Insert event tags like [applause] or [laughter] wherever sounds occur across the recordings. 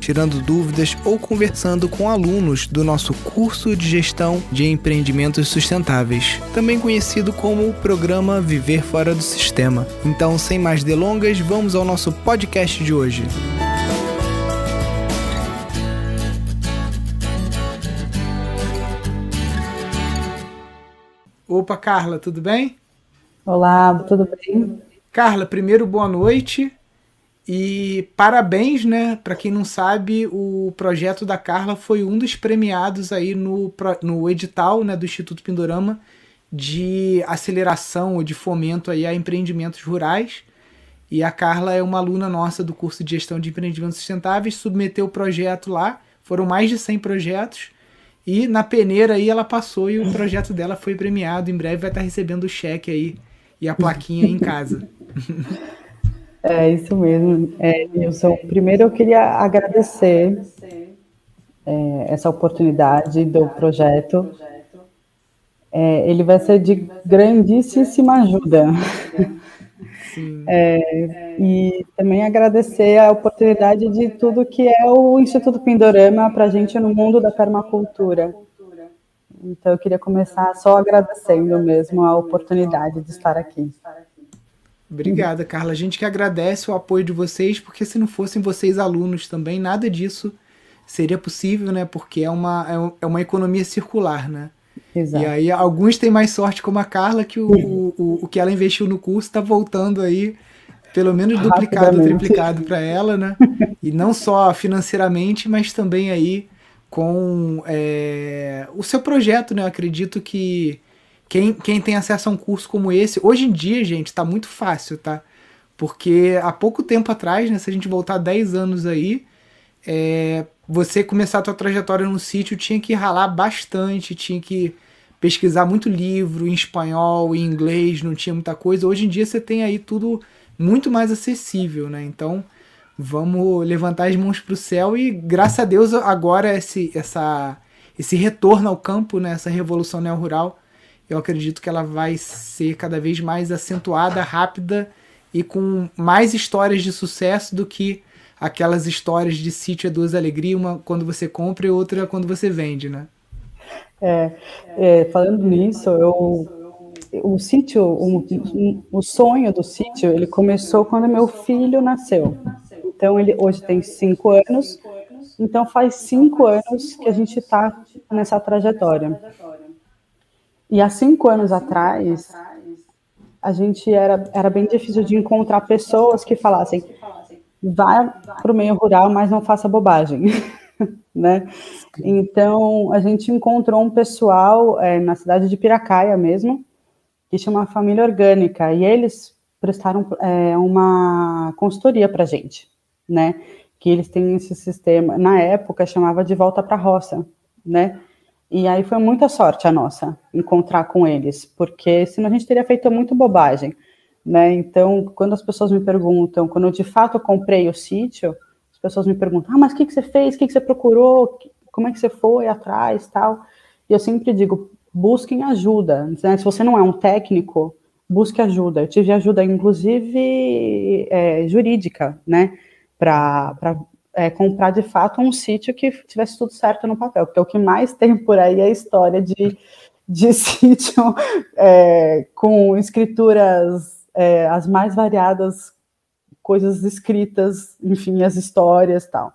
tirando dúvidas ou conversando com alunos do nosso curso de gestão de empreendimentos sustentáveis, também conhecido como o programa Viver Fora do Sistema. Então, sem mais delongas, vamos ao nosso podcast de hoje. Opa, Carla, tudo bem? Olá, tudo bem? Carla, primeiro boa noite. E parabéns, né? Para quem não sabe, o projeto da Carla foi um dos premiados aí no, no edital né, do Instituto Pindorama de aceleração ou de fomento aí a empreendimentos rurais. E a Carla é uma aluna nossa do curso de gestão de empreendimentos sustentáveis, submeteu o projeto lá, foram mais de 100 projetos. E na peneira aí ela passou e o projeto dela foi premiado. Em breve vai estar recebendo o cheque aí e a plaquinha em casa. [laughs] É isso mesmo, é, Nilson. Primeiro eu queria agradecer é, essa oportunidade do projeto. É, ele vai ser de grandíssima ajuda. [laughs] É, e também agradecer a oportunidade de tudo que é o Instituto Pindorama para a gente no mundo da permacultura. Então, eu queria começar só agradecendo mesmo a oportunidade de estar aqui. Obrigada, Carla. A gente que agradece o apoio de vocês, porque se não fossem vocês alunos também, nada disso seria possível, né? Porque é uma, é, é uma economia circular, né? Exato. E aí alguns têm mais sorte, como a Carla, que o, o, o que ela investiu no curso está voltando aí, pelo menos duplicado, triplicado para ela, né? E não só financeiramente, mas também aí com é, o seu projeto, né? Eu acredito que quem, quem tem acesso a um curso como esse, hoje em dia, gente, está muito fácil, tá? Porque há pouco tempo atrás, né, se a gente voltar 10 anos aí, é, você começar a tua trajetória no sítio tinha que ralar bastante, tinha que pesquisar muito livro em espanhol, em inglês, não tinha muita coisa. Hoje em dia você tem aí tudo muito mais acessível, né? Então vamos levantar as mãos para o céu e graças a Deus agora esse, essa, esse retorno ao campo, né, essa revolução neo-rural eu acredito que ela vai ser cada vez mais acentuada, rápida e com mais histórias de sucesso do que aquelas histórias de sítio é duas alegrias, uma quando você compra e outra quando você vende, né? É, é falando nisso, eu, o sítio, o, o sonho do sítio, ele começou quando meu filho nasceu. Então ele hoje tem cinco anos. Então faz cinco anos que a gente está nessa trajetória. E há cinco anos atrás, a gente era, era bem difícil de encontrar pessoas que falassem vá para o meio rural, mas não faça bobagem. [laughs] né? Então, a gente encontrou um pessoal é, na cidade de Piracaia mesmo, que chama Família Orgânica, e eles prestaram é, uma consultoria para a gente, né? Que eles têm esse sistema, na época chamava de volta para a roça, né? E aí foi muita sorte a nossa encontrar com eles, porque senão a gente teria feito muito bobagem, né? Então, quando as pessoas me perguntam, quando eu de fato comprei o sítio, as pessoas me perguntam: "Ah, mas o que que você fez? O que que você procurou? Como é que você foi atrás, tal?" E eu sempre digo: busquem ajuda. Né? Se você não é um técnico, busque ajuda. Eu tive ajuda, inclusive é, jurídica, né? Para é, comprar de fato um sítio que tivesse tudo certo no papel, porque o que mais tem por aí é a história de, de [laughs] sítio é, com escrituras é, as mais variadas, coisas escritas, enfim, as histórias tal.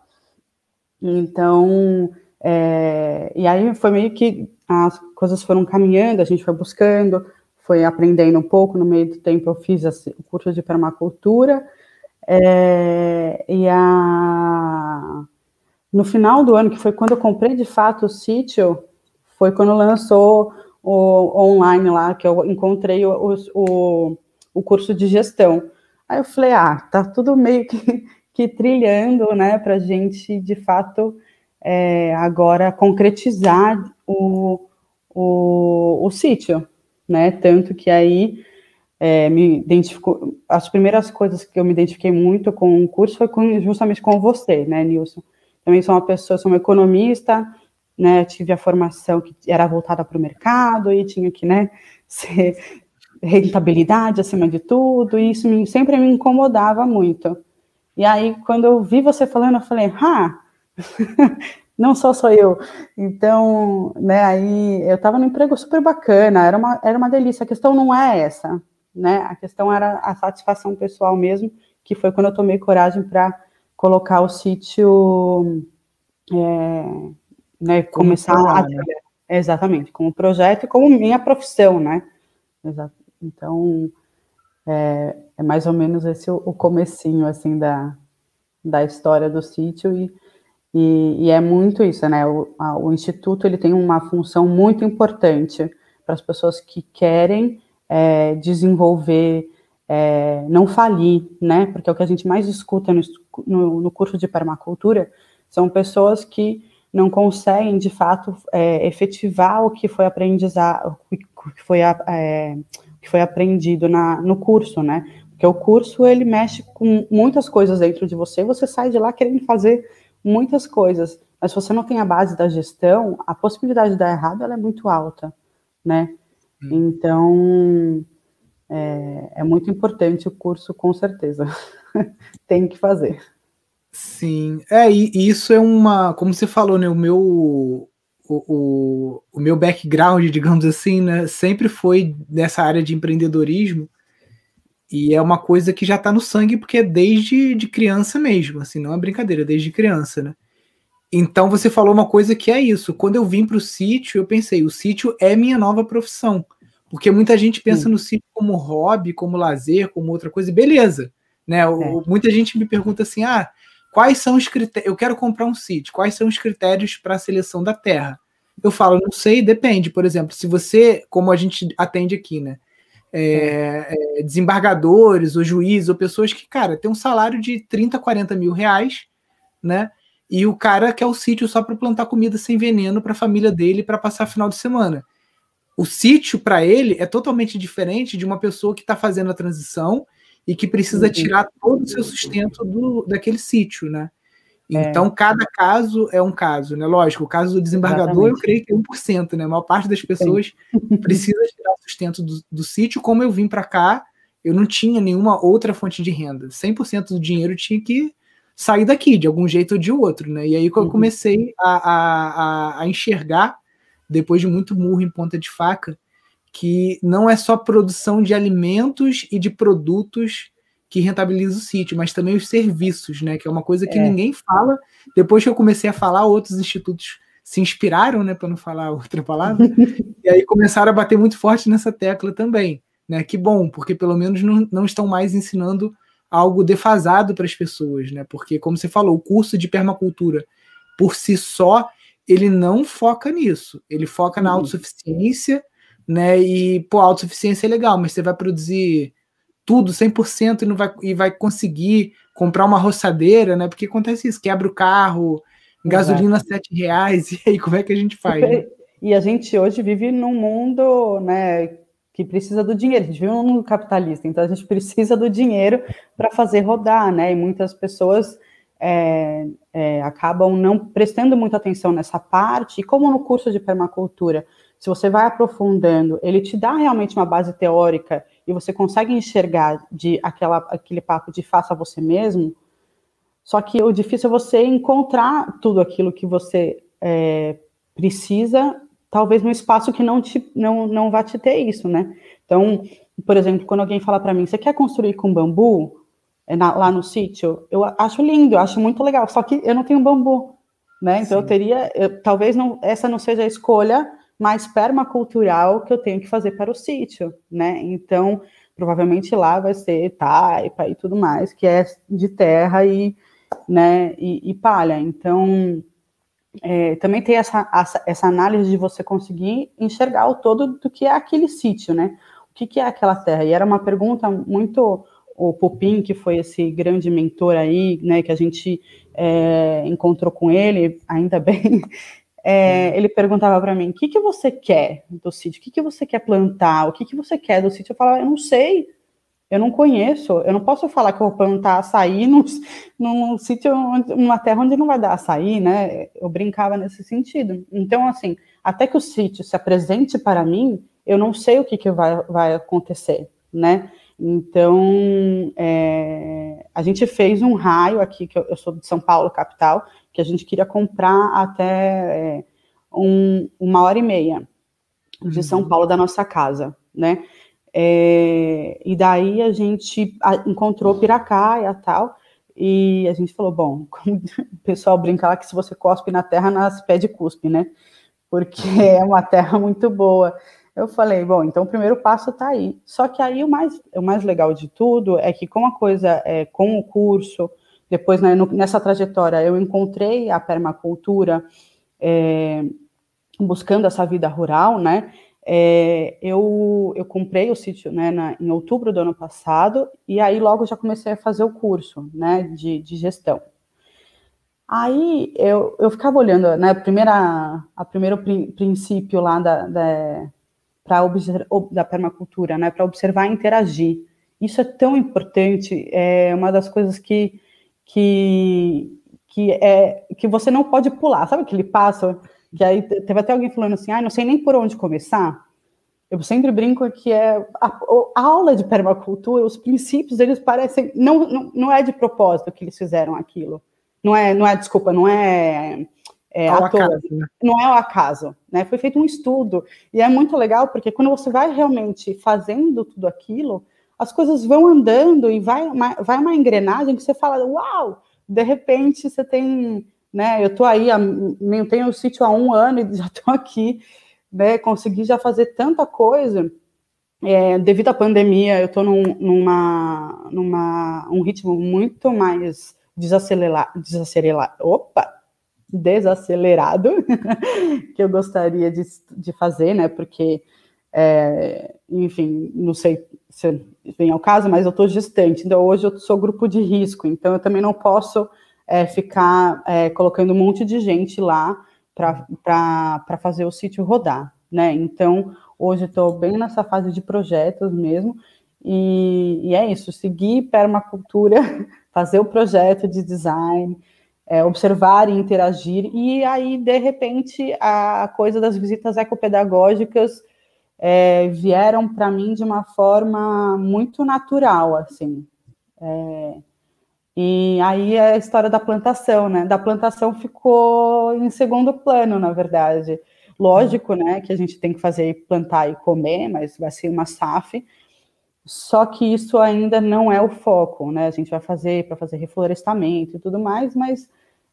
Então, é, e aí foi meio que as coisas foram caminhando, a gente foi buscando, foi aprendendo um pouco, no meio do tempo eu fiz o curso de permacultura, é, e a, no final do ano, que foi quando eu comprei de fato o sítio, foi quando lançou o, online lá, que eu encontrei o, o, o curso de gestão. Aí eu falei, ah, tá tudo meio que, [laughs] que trilhando, né, para gente, de fato, é, agora concretizar o, o, o sítio, né, tanto que aí é, me identificou, as primeiras coisas que eu me identifiquei muito com o curso foi com, justamente com você, né, Nilson? Também sou uma pessoa, sou uma economista, né, tive a formação que era voltada para o mercado e tinha que, né, [laughs] ser rentabilidade acima de tudo, e isso me, sempre me incomodava muito. E aí, quando eu vi você falando, eu falei, ah, [laughs] não só sou eu. Então, né, aí eu estava num emprego super bacana, era uma, era uma delícia. A questão não é essa, né? A questão era a satisfação pessoal mesmo, que foi quando eu tomei coragem para colocar o sítio, é, né, começar a né? exatamente como projeto e como minha profissão, né? Então é, é, mais ou menos esse o, o comecinho assim da, da história do sítio e, e, e é muito isso, né? O, a, o instituto ele tem uma função muito importante para as pessoas que querem é, desenvolver, é, não falir, né? Porque é o que a gente mais escuta no, no, no curso de permacultura são pessoas que não conseguem, de fato, é, efetivar o que foi aprendizado, o que foi, é, que foi aprendido na, no curso, né? Porque o curso, ele mexe com muitas coisas dentro de você, você sai de lá querendo fazer muitas coisas, mas se você não tem a base da gestão, a possibilidade de dar errado, ela é muito alta, né? Hum. Então, é, é muito importante o curso, com certeza. [laughs] tem que fazer. Sim, é, e isso é uma, como você falou, né, o meu, o, o, o meu background, [laughs] digamos assim, né, sempre foi nessa área de empreendedorismo, e é uma coisa que já está no sangue, porque é desde de criança mesmo, assim, não é brincadeira, desde criança, né. Então você falou uma coisa que é isso, quando eu vim para o sítio, eu pensei, o sítio é minha nova profissão, porque muita gente pensa Sim. no sítio como hobby, como lazer, como outra coisa, beleza, né, é. muita gente me pergunta assim, ah, Quais são os critérios? Eu quero comprar um sítio. Quais são os critérios para a seleção da terra? Eu falo, não sei, depende. Por exemplo, se você, como a gente atende aqui, né? É, é, desembargadores ou juízes ou pessoas que, cara, tem um salário de 30, 40 mil reais, né? E o cara quer o sítio só para plantar comida sem veneno para a família dele para passar final de semana. O sítio, para ele, é totalmente diferente de uma pessoa que está fazendo a transição e que precisa uhum. tirar todo o seu sustento do, daquele sítio, né? É. Então, é. cada caso é um caso, né? Lógico, o caso do desembargador, Exatamente. eu creio que é 1%, né? A maior parte das pessoas Sim. [laughs] precisa tirar o sustento do, do sítio. Como eu vim para cá, eu não tinha nenhuma outra fonte de renda. 100% do dinheiro tinha que sair daqui, de algum jeito ou de outro, né? E aí que eu uhum. comecei a, a, a enxergar, depois de muito murro em ponta de faca, que não é só produção de alimentos e de produtos que rentabiliza o sítio, mas também os serviços, né? Que é uma coisa que é. ninguém fala. Depois que eu comecei a falar, outros institutos se inspiraram, né? Para não falar outra palavra, [laughs] e aí começaram a bater muito forte nessa tecla também, né? Que bom, porque pelo menos não, não estão mais ensinando algo defasado para as pessoas, né? Porque, como você falou, o curso de permacultura por si só ele não foca nisso. Ele foca na uhum. autossuficiência né? E, pô, autossuficiência é legal, mas você vai produzir tudo 100% e não vai, e vai conseguir comprar uma roçadeira, né? Porque acontece isso, quebra o carro, gasolina Exato. sete reais, [laughs] e aí como é que a gente faz? Né? E a gente hoje vive num mundo, né, que precisa do dinheiro. A gente vive num mundo capitalista, então a gente precisa do dinheiro para fazer rodar, né? E muitas pessoas é, é, acabam não prestando muita atenção nessa parte. E como no curso de permacultura se você vai aprofundando, ele te dá realmente uma base teórica e você consegue enxergar de aquela, aquele papo de faça você mesmo. Só que o difícil é você encontrar tudo aquilo que você é, precisa, talvez num espaço que não, te, não, não vá te ter isso, né? Então, por exemplo, quando alguém fala para mim, você quer construir com bambu na, lá no sítio? Eu acho lindo, eu acho muito legal, só que eu não tenho bambu, né? Então Sim. eu teria, eu, talvez não, essa não seja a escolha mais permacultural que eu tenho que fazer para o sítio, né? Então, provavelmente lá vai ser taipa e tudo mais, que é de terra e, né, e, e palha. Então, é, também tem essa, essa análise de você conseguir enxergar o todo do que é aquele sítio, né? O que, que é aquela terra? E era uma pergunta muito o Pupim, que foi esse grande mentor aí, né, que a gente é, encontrou com ele, ainda bem, [laughs] é, ele perguntava para mim: o que, que você quer do sítio? O que, que você quer plantar? O que, que você quer do sítio? Eu falava: eu não sei, eu não conheço, eu não posso falar que eu vou plantar açaí [laughs] num, num sítio, numa terra onde não vai dar açaí, né? Eu brincava nesse sentido. Então, assim, até que o sítio se apresente para mim, eu não sei o que, que vai, vai acontecer, né? Então, é, a gente fez um raio aqui, que eu, eu, sou de São Paulo, capital, que a gente queria comprar até é, um, uma hora e meia de São uhum. Paulo da nossa casa, né? É, e daí a gente encontrou Piracaia e tal, e a gente falou, bom, [laughs] o pessoal brinca lá que se você cospe na terra, nas pede cuspe, né? Porque [laughs] é uma terra muito boa. Eu falei, bom, então o primeiro passo está aí. Só que aí o mais, o mais legal de tudo é que com a coisa, é, com o curso, depois né, no, nessa trajetória eu encontrei a permacultura, é, buscando essa vida rural, né? É, eu, eu comprei o sítio né, na, em outubro do ano passado e aí logo já comecei a fazer o curso né, de, de gestão. Aí eu, eu ficava olhando, né, primeira, a primeiro princípio lá da, da, para da permacultura, né, para observar e interagir. Isso é tão importante, é uma das coisas que, que, que, é, que você não pode pular. Sabe aquele passo que aí teve até alguém falando assim, ah, não sei nem por onde começar. Eu sempre brinco que é a, a aula de permacultura, os princípios, eles parecem, não, não, não é de propósito que eles fizeram aquilo. Não é, não é, desculpa, não é é, ao acaso, né? não é o acaso, né? Foi feito um estudo e é muito legal porque quando você vai realmente fazendo tudo aquilo, as coisas vão andando e vai uma, vai uma engrenagem que você fala, uau! De repente você tem, né? Eu tô aí, eu tenho o sítio há um ano e [laughs] já estou aqui, né? Consegui já fazer tanta coisa. É, devido à pandemia, eu estou num, numa, numa um ritmo muito mais desacelerar, desacelerar, opa, desacelerado [laughs] que eu gostaria de, de fazer, né? Porque, é, enfim, não sei se vem ao caso, mas eu estou gestante, então hoje eu sou grupo de risco, então eu também não posso é, ficar é, colocando um monte de gente lá para fazer o sítio rodar, né? Então hoje estou bem nessa fase de projetos mesmo. E, e é isso, seguir permacultura, [laughs] fazer o projeto de design, é, observar e interagir, e aí, de repente, a coisa das visitas ecopedagógicas é, vieram para mim de uma forma muito natural, assim. É, e aí é a história da plantação, né? Da plantação ficou em segundo plano, na verdade. Lógico, né, que a gente tem que fazer plantar e comer, mas vai ser uma SAF. Só que isso ainda não é o foco, né? A gente vai fazer para fazer reflorestamento e tudo mais, mas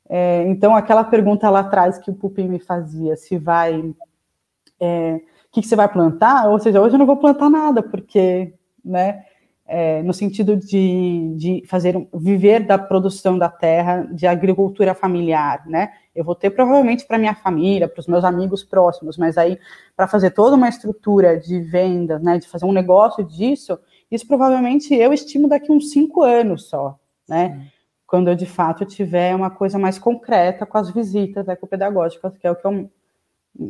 é, então aquela pergunta lá atrás que o Pupim me fazia, se vai, é, o que, que, você vai plantar? Ou seja, hoje eu não vou plantar nada, porque, né? É, no sentido de, de fazer viver da produção da terra, de agricultura familiar, né? Eu vou ter provavelmente para minha família, para os meus amigos próximos, mas aí para fazer toda uma estrutura de venda, né, de fazer um negócio disso, isso provavelmente eu estimo daqui uns cinco anos só, né? Quando eu de fato tiver uma coisa mais concreta com as visitas ecopedagógicas, que é o que eu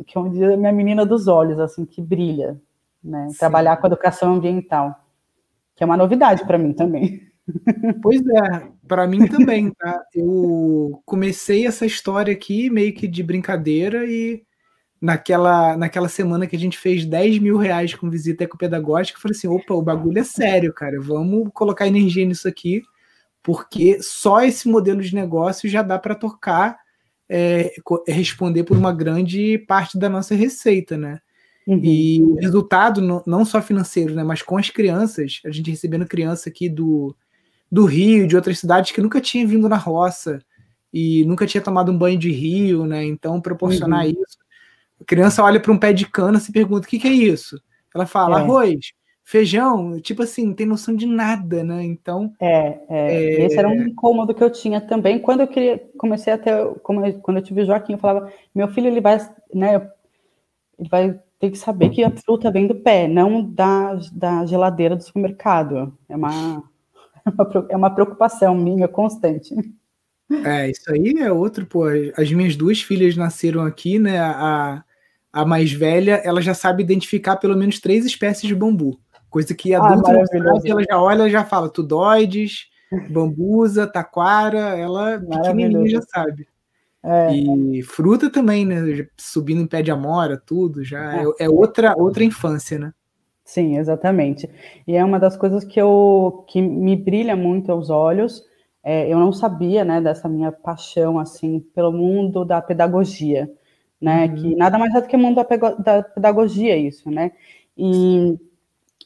que é a minha menina dos olhos, assim, que brilha, né? Sim. Trabalhar com educação ambiental, que é uma novidade para mim também. Pois é, para mim também, tá? Eu comecei essa história aqui meio que de brincadeira e naquela, naquela semana que a gente fez 10 mil reais com visita ecopedagógica, eu falei assim, opa, o bagulho é sério, cara, vamos colocar energia nisso aqui, porque só esse modelo de negócio já dá para tocar, é, responder por uma grande parte da nossa receita, né? Uhum. E o resultado, não só financeiro, né, mas com as crianças, a gente recebendo criança aqui do, do Rio, de outras cidades que nunca tinha vindo na roça e nunca tinha tomado um banho de rio, né? Então, proporcionar uhum. isso. A criança olha para um pé de cana e se pergunta: o que, que é isso? Ela fala: é. arroz, feijão, tipo assim, não tem noção de nada, né? Então. É, é, é, esse era um incômodo que eu tinha também. Quando eu queria, comecei até, quando eu tive o Joaquim, eu falava: meu filho, ele vai, né? Ele vai ter que saber que a fruta vem do pé, não da, da geladeira do supermercado. É uma [laughs] é uma preocupação minha constante. É, isso aí é outro, pô. As minhas duas filhas nasceram aqui, né? A, a mais velha, ela já sabe identificar pelo menos três espécies de bambu. Coisa que adulta ah, não sabe, ela já olha já fala tudoides, bambusa, taquara, ela pequenininha já sabe. É. E fruta também, né? Subindo em pé de amora, tudo, já é, é, outra, outra infância, né? Sim, exatamente. E é uma das coisas que, eu, que me brilha muito aos olhos. É, eu não sabia, né, dessa minha paixão, assim, pelo mundo da pedagogia, né? Uhum. Que nada mais é do que o mundo da, da pedagogia, isso, né? E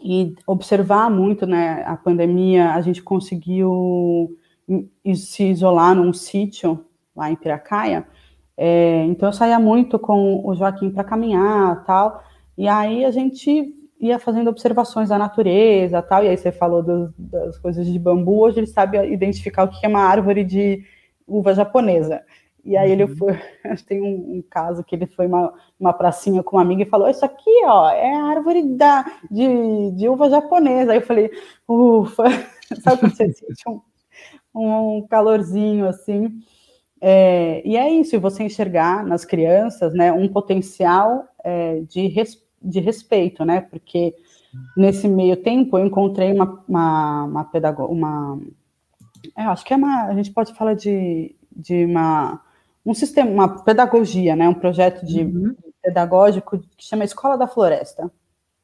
e observar muito, né, a pandemia, a gente conseguiu se isolar num sítio lá em Piracaia, é, então eu saía muito com o Joaquim para caminhar, tal, e aí a gente ia fazendo observações da natureza, tal, e aí você falou do, das coisas de bambu, hoje ele sabe identificar o que é uma árvore de uva japonesa, e aí ele uhum. foi, [laughs] tem um, um, caso que ele foi uma, uma pracinha com uma amiga e falou, isso aqui, ó, é a árvore da, de, de uva japonesa. Aí eu falei, ufa, [laughs] sabe quando você sente um, um calorzinho assim? É, e é isso, você enxergar nas crianças, né, um potencial é, de, res, de respeito, né, porque nesse meio tempo eu encontrei uma, uma, uma pedagoga, uma, é, acho que é uma, a gente pode falar de, de uma um sistema, uma pedagogia, né, um projeto de uhum. pedagógico que chama Escola da Floresta,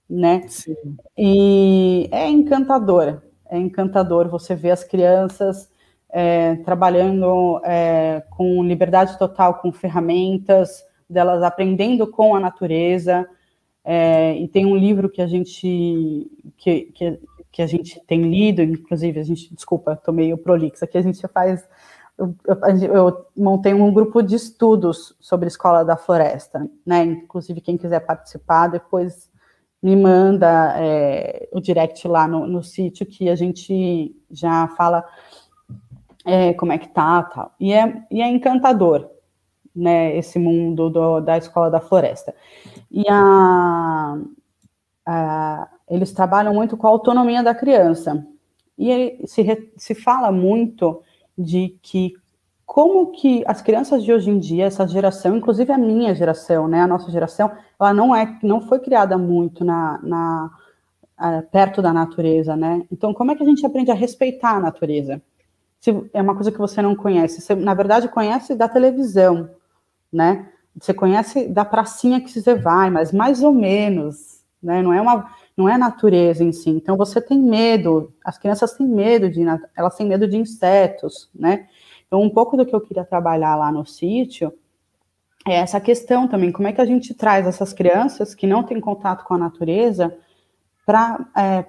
né? Sim. E é encantador, é encantador você ver as crianças é, trabalhando é, com liberdade total, com ferramentas, delas aprendendo com a natureza. É, e tem um livro que a gente que, que, que, a gente tem lido, inclusive a gente, desculpa, tô meio prolixa, que a gente faz eu, eu, eu, montei um grupo de estudos sobre Escola da Floresta, né? Inclusive, quem quiser participar, depois me manda é, o direct lá no, no sítio que a gente já fala é, como é que tá, tal. E é, e é encantador, né? Esse mundo do, da Escola da Floresta. E a, a, eles trabalham muito com a autonomia da criança. E se, se fala muito de que como que as crianças de hoje em dia, essa geração, inclusive a minha geração, né, a nossa geração, ela não é, não foi criada muito na, na perto da natureza, né? Então, como é que a gente aprende a respeitar a natureza? Se é uma coisa que você não conhece, você na verdade conhece da televisão, né? Você conhece da pracinha que você vai, mas mais ou menos, né? Não é uma, não é a natureza em si. Então você tem medo, as crianças têm medo de, elas têm medo de insetos, né? Então um pouco do que eu queria trabalhar lá no sítio é essa questão também, como é que a gente traz essas crianças que não têm contato com a natureza para é,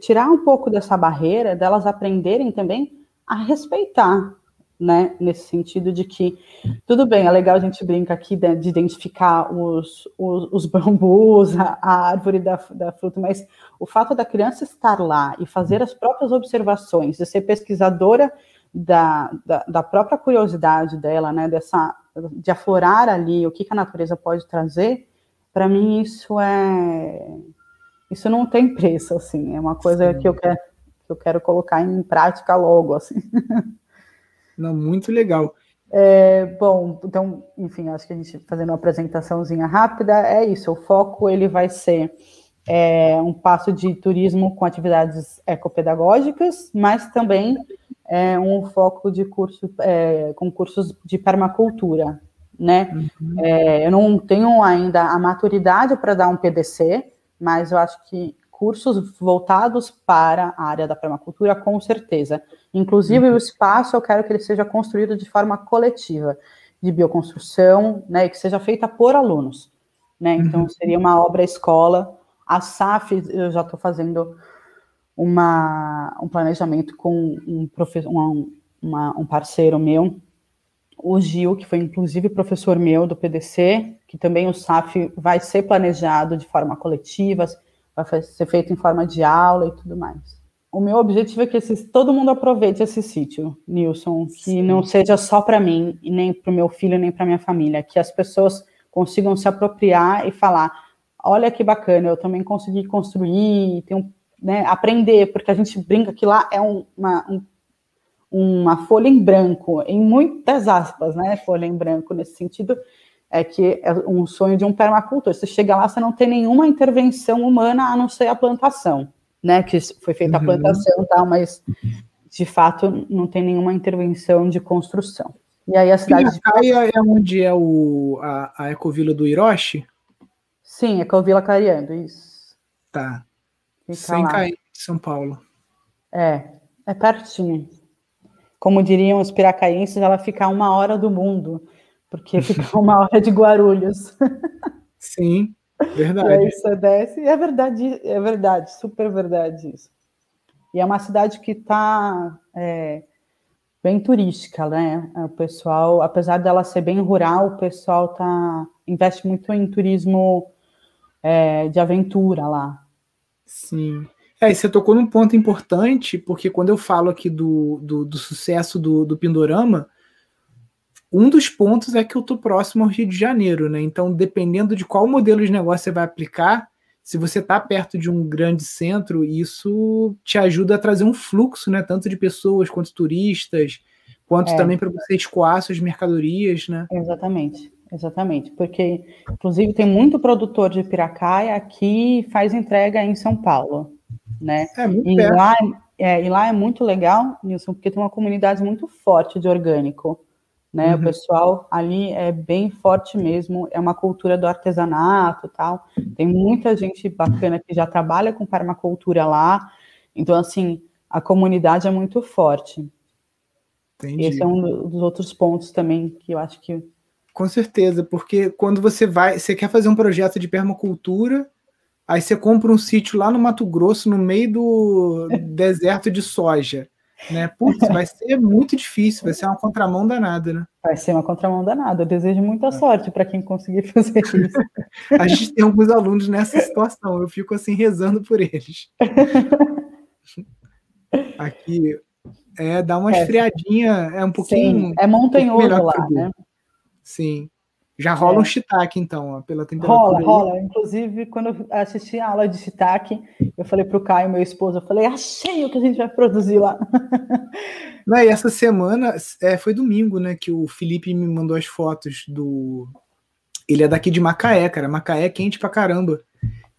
tirar um pouco dessa barreira, delas aprenderem também a respeitar né, nesse sentido de que tudo bem, é legal a gente brinca aqui de, de identificar os, os, os bambus, a, a, árvore da, da fruta, mas o fato da criança estar lá e fazer as próprias observações, de ser pesquisadora da, da, da própria curiosidade dela, né, dessa, de aflorar ali o que, que a natureza pode trazer, para mim isso é isso não tem preço, assim, é uma coisa que eu quero que eu quero colocar em prática logo, assim. [laughs] Não, muito legal. É, bom, então, enfim, acho que a gente fazendo uma apresentaçãozinha rápida, é isso. O foco ele vai ser é, um passo de turismo com atividades ecopedagógicas, mas também é, um foco de curso é, com cursos de permacultura, né? Uhum. É, eu não tenho ainda a maturidade para dar um PDC, mas eu acho que cursos voltados para a área da permacultura, com certeza. Inclusive, uhum. o espaço eu quero que ele seja construído de forma coletiva, de bioconstrução, né, e que seja feita por alunos. Né? Então, uhum. seria uma obra escola. A SAF, eu já estou fazendo uma, um planejamento com um, professor, um, uma, um parceiro meu, o Gil, que foi inclusive professor meu do PDC, que também o SAF vai ser planejado de forma coletiva, vai ser feito em forma de aula e tudo mais. O meu objetivo é que todo mundo aproveite esse sítio, Nilson, que Sim. não seja só para mim, e nem para o meu filho, nem para minha família, que as pessoas consigam se apropriar e falar: olha que bacana, eu também consegui construir, tenho, né, aprender, porque a gente brinca que lá é um, uma, um, uma folha em branco, em muitas aspas, né? Folha em branco nesse sentido, é que é um sonho de um permacultor. Você chega lá, você não tem nenhuma intervenção humana a não ser a plantação, né? Que foi feita a uhum. plantação e tal, mas de fato não tem nenhuma intervenção de construção. E aí a cidade. Piracaia de... é onde é o, a, a ecovila do Hiroshi? Sim, Ecovila Clareando, isso. Tá. Fica 100 km de São Paulo. É, é pertinho. Como diriam os piracaenses, ela fica a uma hora do mundo, porque fica uma hora de Guarulhos. [laughs] Sim, verdade. E aí você desce, e é verdade, é verdade, super verdade isso. E é uma cidade que está é, bem turística, né? O pessoal, apesar dela ser bem rural, o pessoal tá, investe muito em turismo é, de aventura lá. Sim. É, e você tocou num ponto importante, porque quando eu falo aqui do, do, do sucesso do, do Pindorama, um dos pontos é que eu estou próximo ao Rio de Janeiro, né? Então, dependendo de qual modelo de negócio você vai aplicar, se você está perto de um grande centro, isso te ajuda a trazer um fluxo, né? Tanto de pessoas quanto turistas, quanto é. também para você escoar suas mercadorias, né? Exatamente, exatamente. Porque, inclusive, tem muito produtor de piracaia que faz entrega em São Paulo, né? É, muito e lá, é, e lá é muito legal, Nilson, porque tem uma comunidade muito forte de orgânico né? Uhum. O pessoal ali é bem forte mesmo, é uma cultura do artesanato tal. Tem muita gente bacana que já trabalha com permacultura lá. Então, assim, a comunidade é muito forte. Entendi. Esse é um dos outros pontos também que eu acho que. Com certeza, porque quando você vai, você quer fazer um projeto de permacultura, aí você compra um sítio lá no Mato Grosso, no meio do [laughs] deserto de soja né? Putz, vai ser muito difícil, vai ser uma contramão danada, né? Vai ser uma contramão danada. Eu desejo muita sorte para quem conseguir fazer [laughs] isso. a gente tem alguns alunos nessa situação, eu fico assim rezando por eles. [laughs] Aqui é dar uma é, esfriadinha, é um pouquinho. Sim, é montanhoso um lá, né? Sim. Já rola é. um shiitake, então, ó, pela temperatura. Rola, aí. rola. Inclusive, quando eu assisti a aula de shiitake, eu falei para o Caio, meu esposo, eu falei, achei o que a gente vai produzir lá. [laughs] Não, e essa semana, é, foi domingo, né, que o Felipe me mandou as fotos do... Ele é daqui de Macaé, cara. Macaé é quente pra caramba.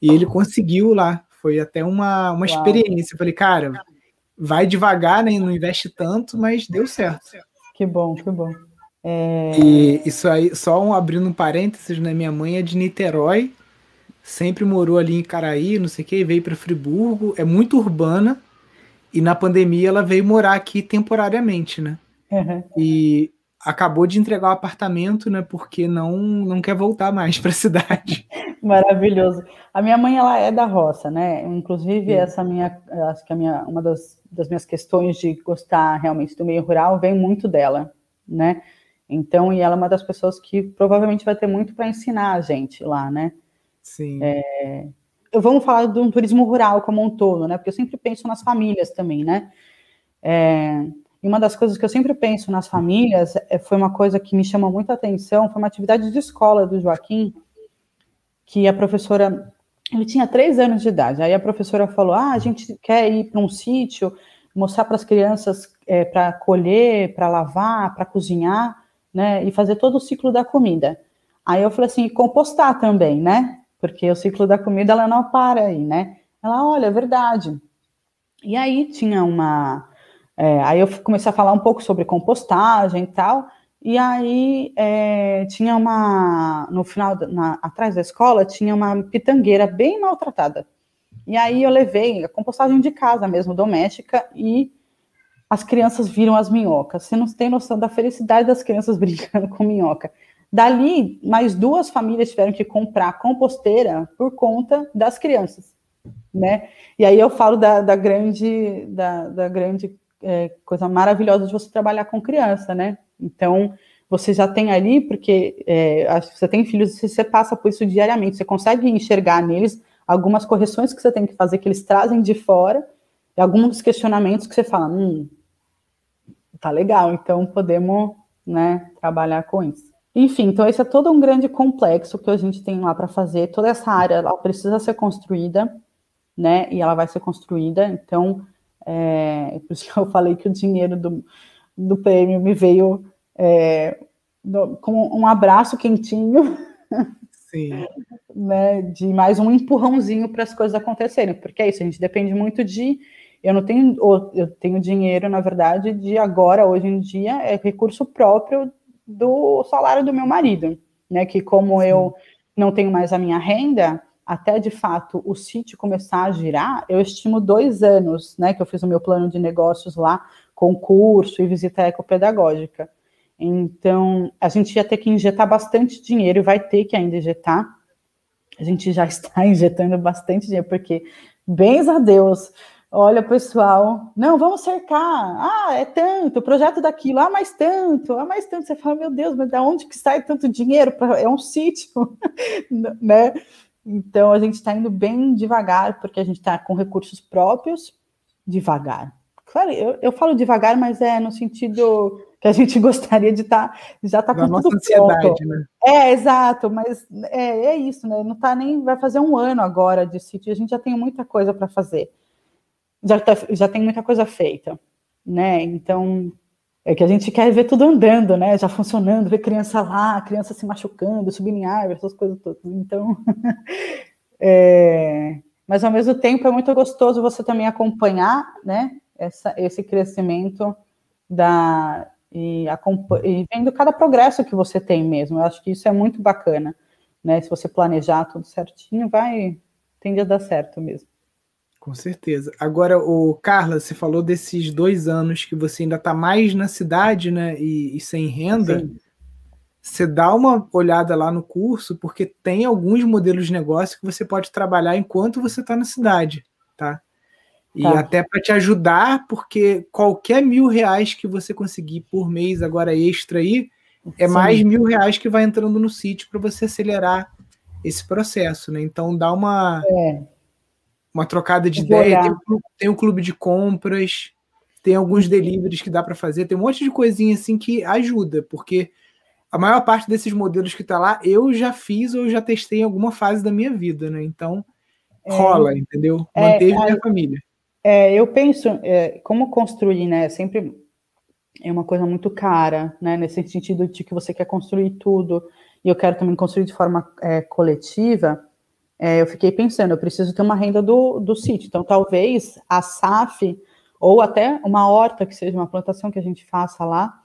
E ele conseguiu lá. Foi até uma, uma experiência. Eu falei, cara, vai devagar, né, não investe tanto, mas deu certo. Que bom, que bom. É... E isso aí, só um, abrindo um parênteses, né? Minha mãe é de Niterói, sempre morou ali em Caraí, não sei o que, veio para Friburgo, é muito urbana, e na pandemia ela veio morar aqui temporariamente, né? Uhum. E acabou de entregar o apartamento, né? Porque não, não quer voltar mais para a cidade. [laughs] Maravilhoso. A minha mãe ela é da roça, né? Inclusive essa minha, acho que a minha, uma das, das minhas questões de gostar realmente do meio rural vem muito dela, né? Então, e ela é uma das pessoas que provavelmente vai ter muito para ensinar a gente lá, né? Sim. É, vamos falar de um turismo rural como um todo, né? Porque eu sempre penso nas famílias também, né? É, e uma das coisas que eu sempre penso nas famílias é, foi uma coisa que me chama muita atenção, foi uma atividade de escola do Joaquim, que a professora, ele tinha três anos de idade, aí a professora falou, ah, a gente quer ir para um sítio, mostrar para as crianças é, para colher, para lavar, para cozinhar, né? E fazer todo o ciclo da comida. Aí eu falei assim, e compostar também, né? Porque o ciclo da comida ela não para aí, né? Ela, olha, é verdade. E aí tinha uma. É, aí eu comecei a falar um pouco sobre compostagem e tal. E aí é, tinha uma. No final, na, atrás da escola, tinha uma pitangueira bem maltratada. E aí eu levei a compostagem de casa mesmo, doméstica, e as crianças viram as minhocas. Você não tem noção da felicidade das crianças [laughs] brincando com minhoca. Dali, mais duas famílias tiveram que comprar composteira por conta das crianças, né? E aí eu falo da, da grande, da, da grande é, coisa maravilhosa de você trabalhar com criança, né? Então, você já tem ali, porque é, você tem filhos, você passa por isso diariamente, você consegue enxergar neles algumas correções que você tem que fazer, que eles trazem de fora, e alguns questionamentos que você fala, hum, tá legal, então podemos, né, trabalhar com isso. Enfim, então esse é todo um grande complexo que a gente tem lá para fazer. Toda essa área ela precisa ser construída, né? E ela vai ser construída. Então É, por isso que eu falei que o dinheiro do, do prêmio me veio é, do, com um abraço quentinho. Sim. [laughs] né, de mais um empurrãozinho para as coisas acontecerem, porque é isso, a gente depende muito de. Eu não tenho, eu tenho dinheiro, na verdade, de agora, hoje em dia, é recurso próprio do salário do meu marido, né? Que como Sim. eu não tenho mais a minha renda, até de fato o sítio começar a girar, eu estimo dois anos, né? Que eu fiz o meu plano de negócios lá, com curso e visita ecopedagógica. Então, a gente ia ter que injetar bastante dinheiro e vai ter que ainda injetar. A gente já [laughs] está injetando bastante dinheiro, porque, bens a Deus, olha, pessoal, não, vamos cercar. Ah, é tanto, o projeto daquilo, ah, mais tanto, ah, mais tanto. Você fala, meu Deus, mas da onde que sai tanto dinheiro? Pra... É um [laughs] sítio, né? Então, a gente está indo bem devagar, porque a gente está com recursos próprios, devagar. Claro, eu, eu falo devagar, mas é no sentido que a gente [laughs] gostaria de estar, tá, já tá com tudo pronto. Né? É, exato, mas é, é isso, né? Não tá nem, vai fazer um ano agora de sítio, a gente já tem muita coisa para fazer. Já, tá, já tem muita coisa feita, né? Então, é que a gente quer ver tudo andando, né? Já funcionando, ver criança lá, criança se machucando, subindo em árvore, essas coisas todas. Então, [laughs] é... mas ao mesmo tempo é muito gostoso você também acompanhar, né? Essa, esse crescimento da, e, e vendo cada progresso que você tem mesmo. Eu acho que isso é muito bacana, né? Se você planejar tudo certinho, vai tende a dar certo mesmo. Com certeza. Agora, o Carla, você falou desses dois anos que você ainda está mais na cidade, né? E, e sem renda. Sim. Você dá uma olhada lá no curso, porque tem alguns modelos de negócio que você pode trabalhar enquanto você está na cidade, tá? E tá. até para te ajudar, porque qualquer mil reais que você conseguir por mês agora extra aí, é Sim. mais mil reais que vai entrando no sítio para você acelerar esse processo, né? Então dá uma, é. Uma trocada de ideia. Tem, tem um clube de compras, tem alguns deliveries que dá para fazer, tem um monte de coisinha assim que ajuda, porque a maior parte desses modelos que tá lá eu já fiz ou já testei em alguma fase da minha vida, né? Então é. rola, entendeu? É, Manteve é, minha família. É, eu penso, é, como construir, né? Sempre é uma coisa muito cara, né? Nesse sentido de que você quer construir tudo e eu quero também construir de forma é, coletiva. É, eu fiquei pensando, eu preciso ter uma renda do, do sítio. Então, talvez a SAF ou até uma horta, que seja uma plantação que a gente faça lá,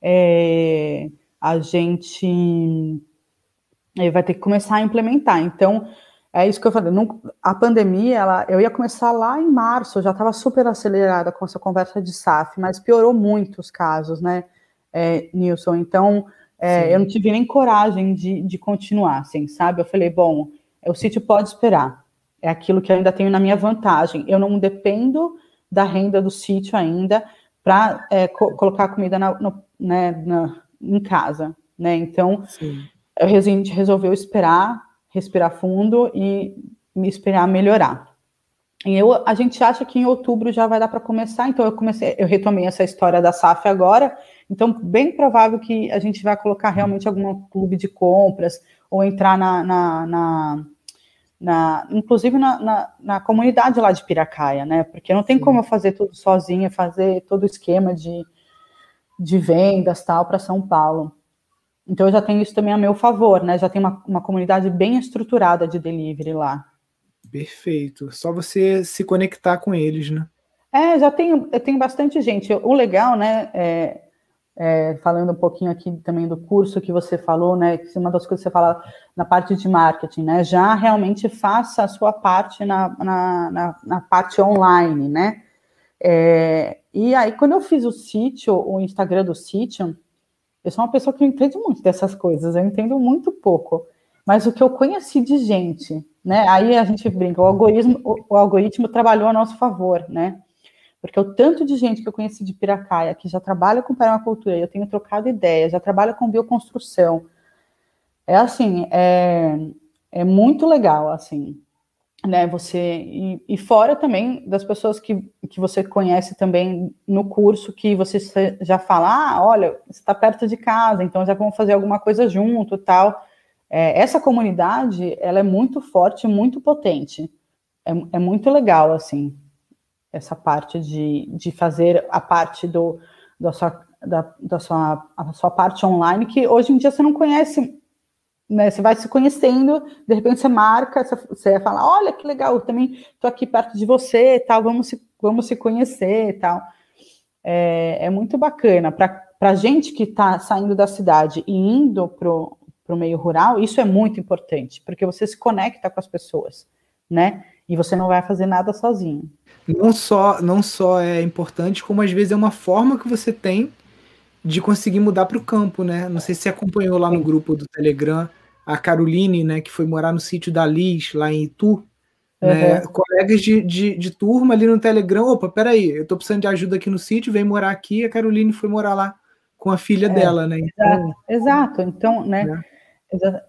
é, a gente é, vai ter que começar a implementar. Então, é isso que eu falei. Não, a pandemia, ela, eu ia começar lá em março, eu já estava super acelerada com essa conversa de SAF, mas piorou muito os casos, né, é, Nilson? Então, é, eu não tive nem coragem de, de continuar, assim, sabe? Eu falei, bom, o sítio pode esperar. É aquilo que eu ainda tenho na minha vantagem. Eu não dependo da renda do sítio ainda para é, co colocar comida na, no, né, na, em casa, né? Então, a gente resolveu esperar respirar fundo e me esperar melhorar. E eu, a gente acha que em outubro já vai dar para começar, então eu comecei, eu retomei essa história da SAF agora, então bem provável que a gente vai colocar realmente algum clube de compras ou entrar na, na, na, na inclusive na, na, na, comunidade lá de Piracaia, né? Porque não tem Sim. como eu fazer tudo sozinha, fazer todo o esquema de, de vendas tal para São Paulo. Então eu já tenho isso também a meu favor, né? Já tem uma, uma comunidade bem estruturada de delivery lá. Perfeito. Só você se conectar com eles, né? É, já tenho, eu tenho bastante gente. O legal, né? É, é, falando um pouquinho aqui também do curso que você falou, né? Que uma das coisas que você fala na parte de marketing, né? Já realmente faça a sua parte na, na, na, na parte online, né? É, e aí, quando eu fiz o sítio, o Instagram do sítio, eu sou uma pessoa que entende muito dessas coisas, eu entendo muito pouco. Mas o que eu conheci de gente, né? Aí a gente brinca, o algoritmo, o, o algoritmo trabalhou a nosso favor, né? Porque o tanto de gente que eu conheci de Piracaia, que já trabalha com permacultura, eu tenho trocado ideias, já trabalha com bioconstrução. É assim, é, é muito legal, assim né, você e, e, fora também das pessoas que, que você conhece também no curso que você já fala, ah, olha, você está perto de casa, então já vamos fazer alguma coisa junto, tal. É, essa comunidade, ela é muito forte, muito potente, é, é muito legal, assim. Essa parte de, de fazer a parte do, da, sua, da, da sua, a sua parte online, que hoje em dia você não conhece, né? Você vai se conhecendo, de repente você marca, você, vai falar, olha que legal, eu também estou aqui perto de você, tal, vamos se, vamos se conhecer, tal. É, é muito bacana. Para gente que está saindo da cidade e indo para o meio rural, isso é muito importante, porque você se conecta com as pessoas, né? E você não vai fazer nada sozinho não só, não só é importante, como às vezes é uma forma que você tem de conseguir mudar para o campo, né? Não sei se você acompanhou lá no grupo do Telegram a Caroline, né, que foi morar no sítio da Liz, lá em Itu. Uhum. Né, colegas de, de, de, turma ali no Telegram, opa, peraí, eu tô precisando de ajuda aqui no sítio, vem morar aqui, a Caroline foi morar lá com a filha é, dela, né? Então, exato, então, né, né?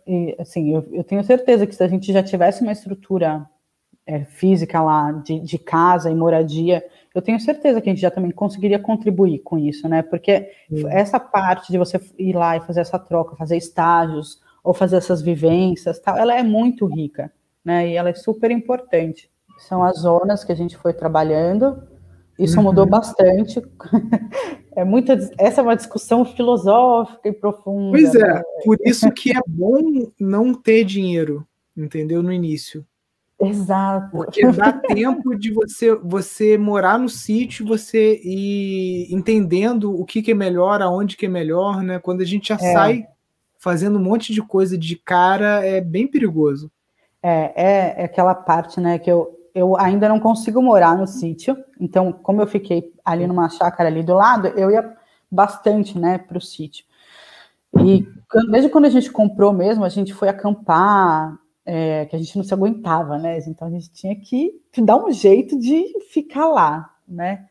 E, assim, eu, eu tenho certeza que se a gente já tivesse uma estrutura é, física lá de, de, casa e moradia, eu tenho certeza que a gente já também conseguiria contribuir com isso, né? Porque Sim. essa parte de você ir lá e fazer essa troca, fazer estágios ou fazer essas vivências, tal, ela é muito rica, né? E ela é super importante. São as zonas que a gente foi trabalhando. Isso uhum. mudou bastante. [laughs] é muita, essa é uma discussão filosófica e profunda. Pois é, né? por isso que é bom não ter dinheiro, entendeu? No início Exato. Porque dá tempo de você você morar no sítio, você ir entendendo o que, que é melhor, aonde que é melhor, né? Quando a gente já é. sai fazendo um monte de coisa de cara, é bem perigoso. É, é, é aquela parte, né, que eu, eu ainda não consigo morar no sítio, então, como eu fiquei ali numa chácara ali do lado, eu ia bastante, né, para o sítio. E desde quando a gente comprou mesmo, a gente foi acampar, é, que a gente não se aguentava, né? Então a gente tinha que dar um jeito de ficar lá, né?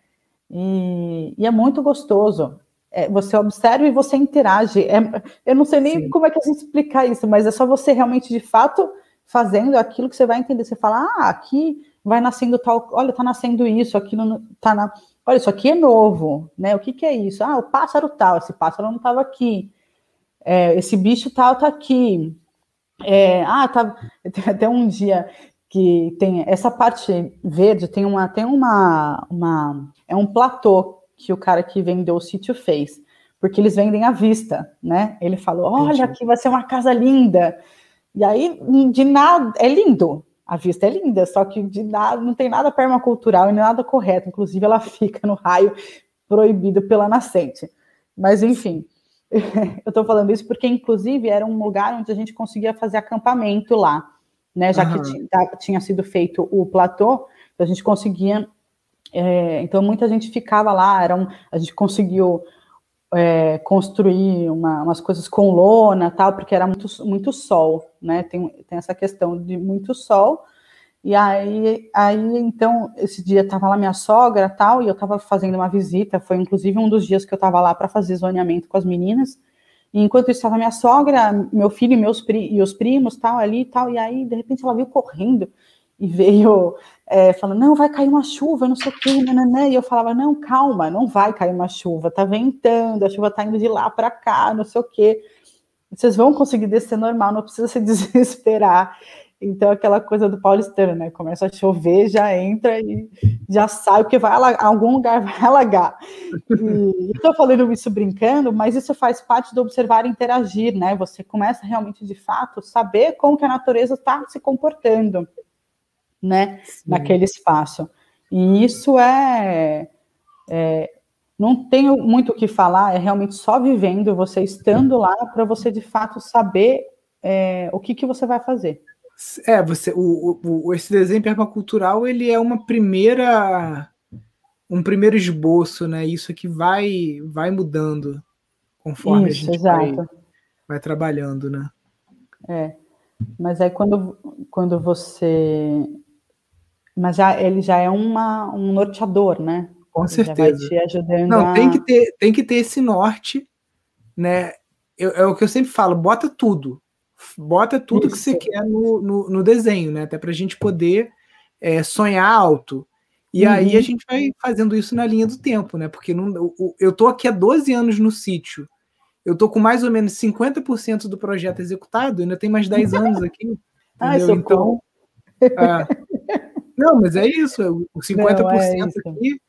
E, e é muito gostoso. É, você observa e você interage. É, eu não sei nem Sim. como é que a gente explicar isso, mas é só você realmente, de fato, fazendo aquilo que você vai entender. Você fala, ah, aqui vai nascendo tal, olha, tá nascendo isso, aquilo tá na. Olha, isso aqui é novo, né? O que, que é isso? Ah, o pássaro tal, esse pássaro não estava aqui. É, esse bicho tal tá aqui é, ah, tá. [laughs] Tem até um dia que tem essa parte verde, tem uma, tem uma, uma, é um platô que o cara que vendeu o sítio fez, porque eles vendem à vista, né? Ele falou, olha, aqui vai ser uma casa linda. E aí, de nada, é lindo, a vista é linda, só que de nada, não tem nada permacultural e nada correto, inclusive ela [laughs] fica no raio proibido pela nascente. Mas enfim, [laughs] eu estou falando isso porque, inclusive, era um lugar onde a gente conseguia fazer acampamento lá, né? Já uhum. que tá, tinha sido feito o platô, a gente conseguia. É, então, muita gente ficava lá, era um, a gente conseguiu é, construir uma, umas coisas com lona tal, porque era muito, muito sol, né? Tem, tem essa questão de muito sol. E aí, aí, então, esse dia estava lá minha sogra tal, e eu estava fazendo uma visita, foi inclusive um dos dias que eu estava lá para fazer zoneamento com as meninas. E enquanto estava minha sogra, meu filho e meus pri e os primos tal ali e tal, e aí de repente ela veio correndo e veio é, falando, não, vai cair uma chuva, não sei o que, né? E eu falava, não, calma, não vai cair uma chuva, tá ventando, a chuva tá indo de lá para cá, não sei o que. Vocês vão conseguir descer normal, não precisa se [laughs] desesperar. Então, aquela coisa do paulistano, né? Começa a chover, já entra e já sai, porque vai alagar, algum lugar [laughs] vai alagar. E estou falando isso brincando, mas isso faz parte do observar e interagir, né? Você começa realmente, de fato, saber como que a natureza está se comportando, né? Sim. Naquele espaço. E isso é, é não tenho muito o que falar, é realmente só vivendo, você estando lá para você de fato saber é, o que, que você vai fazer. É, você, o, o, esse desenho permacultural ele é uma primeira um primeiro esboço, né? Isso que vai vai mudando conforme Isso, a gente vai, vai, trabalhando, né? É. Mas aí quando, quando você mas já ele já é uma, um norteador, né? Com ele certeza. te ajudando Não, a... tem que ter tem que ter esse norte, né? Eu, é o que eu sempre falo, bota tudo bota tudo que você quer no, no, no, desenho, né? Até para a gente poder é, sonhar alto. E uhum. aí a gente vai fazendo isso na linha do tempo, né? Porque não, eu tô aqui há 12 anos no sítio. Eu tô com mais ou menos 50% do projeto executado, ainda tem mais 10 anos aqui. [laughs] ah, então, é, Não, mas é isso. O 50% Não, é isso. aqui,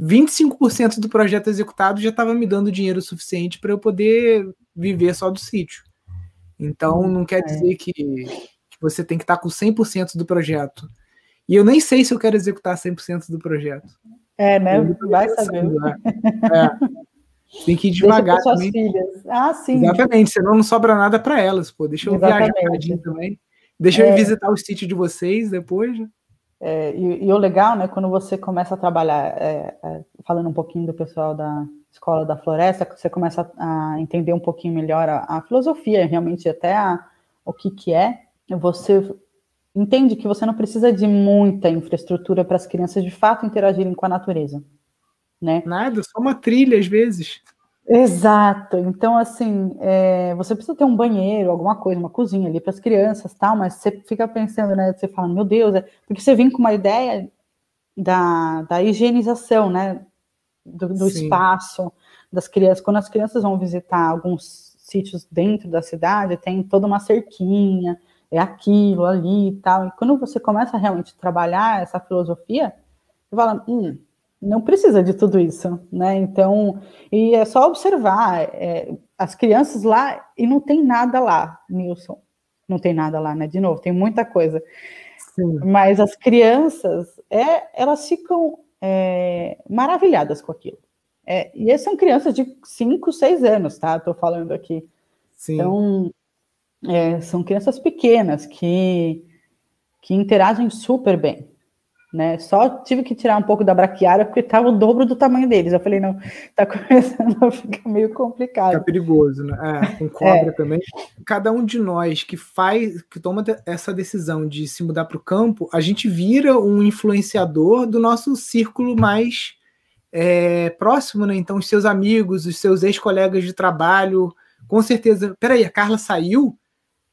25% do projeto executado já estava me dando dinheiro suficiente para eu poder viver só do sítio. Então, não quer é. dizer que, que você tem que estar com 100% do projeto. E eu nem sei se eu quero executar 100% do projeto. É, né? Vai saber. Né? [laughs] É. Tem que ir devagar deixa também. filhas. Ah, sim. Exatamente, senão não sobra nada para elas, pô. Deixa eu Exatamente. viajar um também. Deixa é. eu visitar o sítio de vocês depois. Né? É, e, e, o legal, né, quando você começa a trabalhar, é, é, falando um pouquinho do pessoal da Escola da Floresta, você começa a entender um pouquinho melhor a, a filosofia, realmente até a, o que que é, você entende que você não precisa de muita infraestrutura para as crianças de fato interagirem com a natureza né? Nada, só uma trilha às vezes. Exato. Então, assim, é, você precisa ter um banheiro, alguma coisa, uma cozinha ali para as crianças, tal. Mas você fica pensando, né? Você fala, meu Deus, é... porque você vem com uma ideia da, da higienização, né? Do, do espaço das crianças. Quando as crianças vão visitar alguns sítios dentro da cidade, tem toda uma cerquinha, é aquilo ali e tal. E quando você começa a realmente trabalhar essa filosofia, você fala, hum, não precisa de tudo isso, né? Então, e é só observar é, as crianças lá e não tem nada lá, Nilson. Não tem nada lá, né? De novo, tem muita coisa. Sim. Mas as crianças, é, elas ficam é, maravilhadas com aquilo. É, e essas são crianças de 5, 6 anos, tá? Estou falando aqui. Sim. Então, é, são crianças pequenas que, que interagem super bem né? Só tive que tirar um pouco da braquiária porque estava o dobro do tamanho deles. Eu falei, não, tá [laughs] começando a ficar meio complicado. Fica perigoso, né? É, com cobra é. também. Cada um de nós que faz, que toma essa decisão de se mudar para o campo, a gente vira um influenciador do nosso círculo mais é, próximo, né? Então, os seus amigos, os seus ex-colegas de trabalho, com certeza. Peraí, a Carla saiu?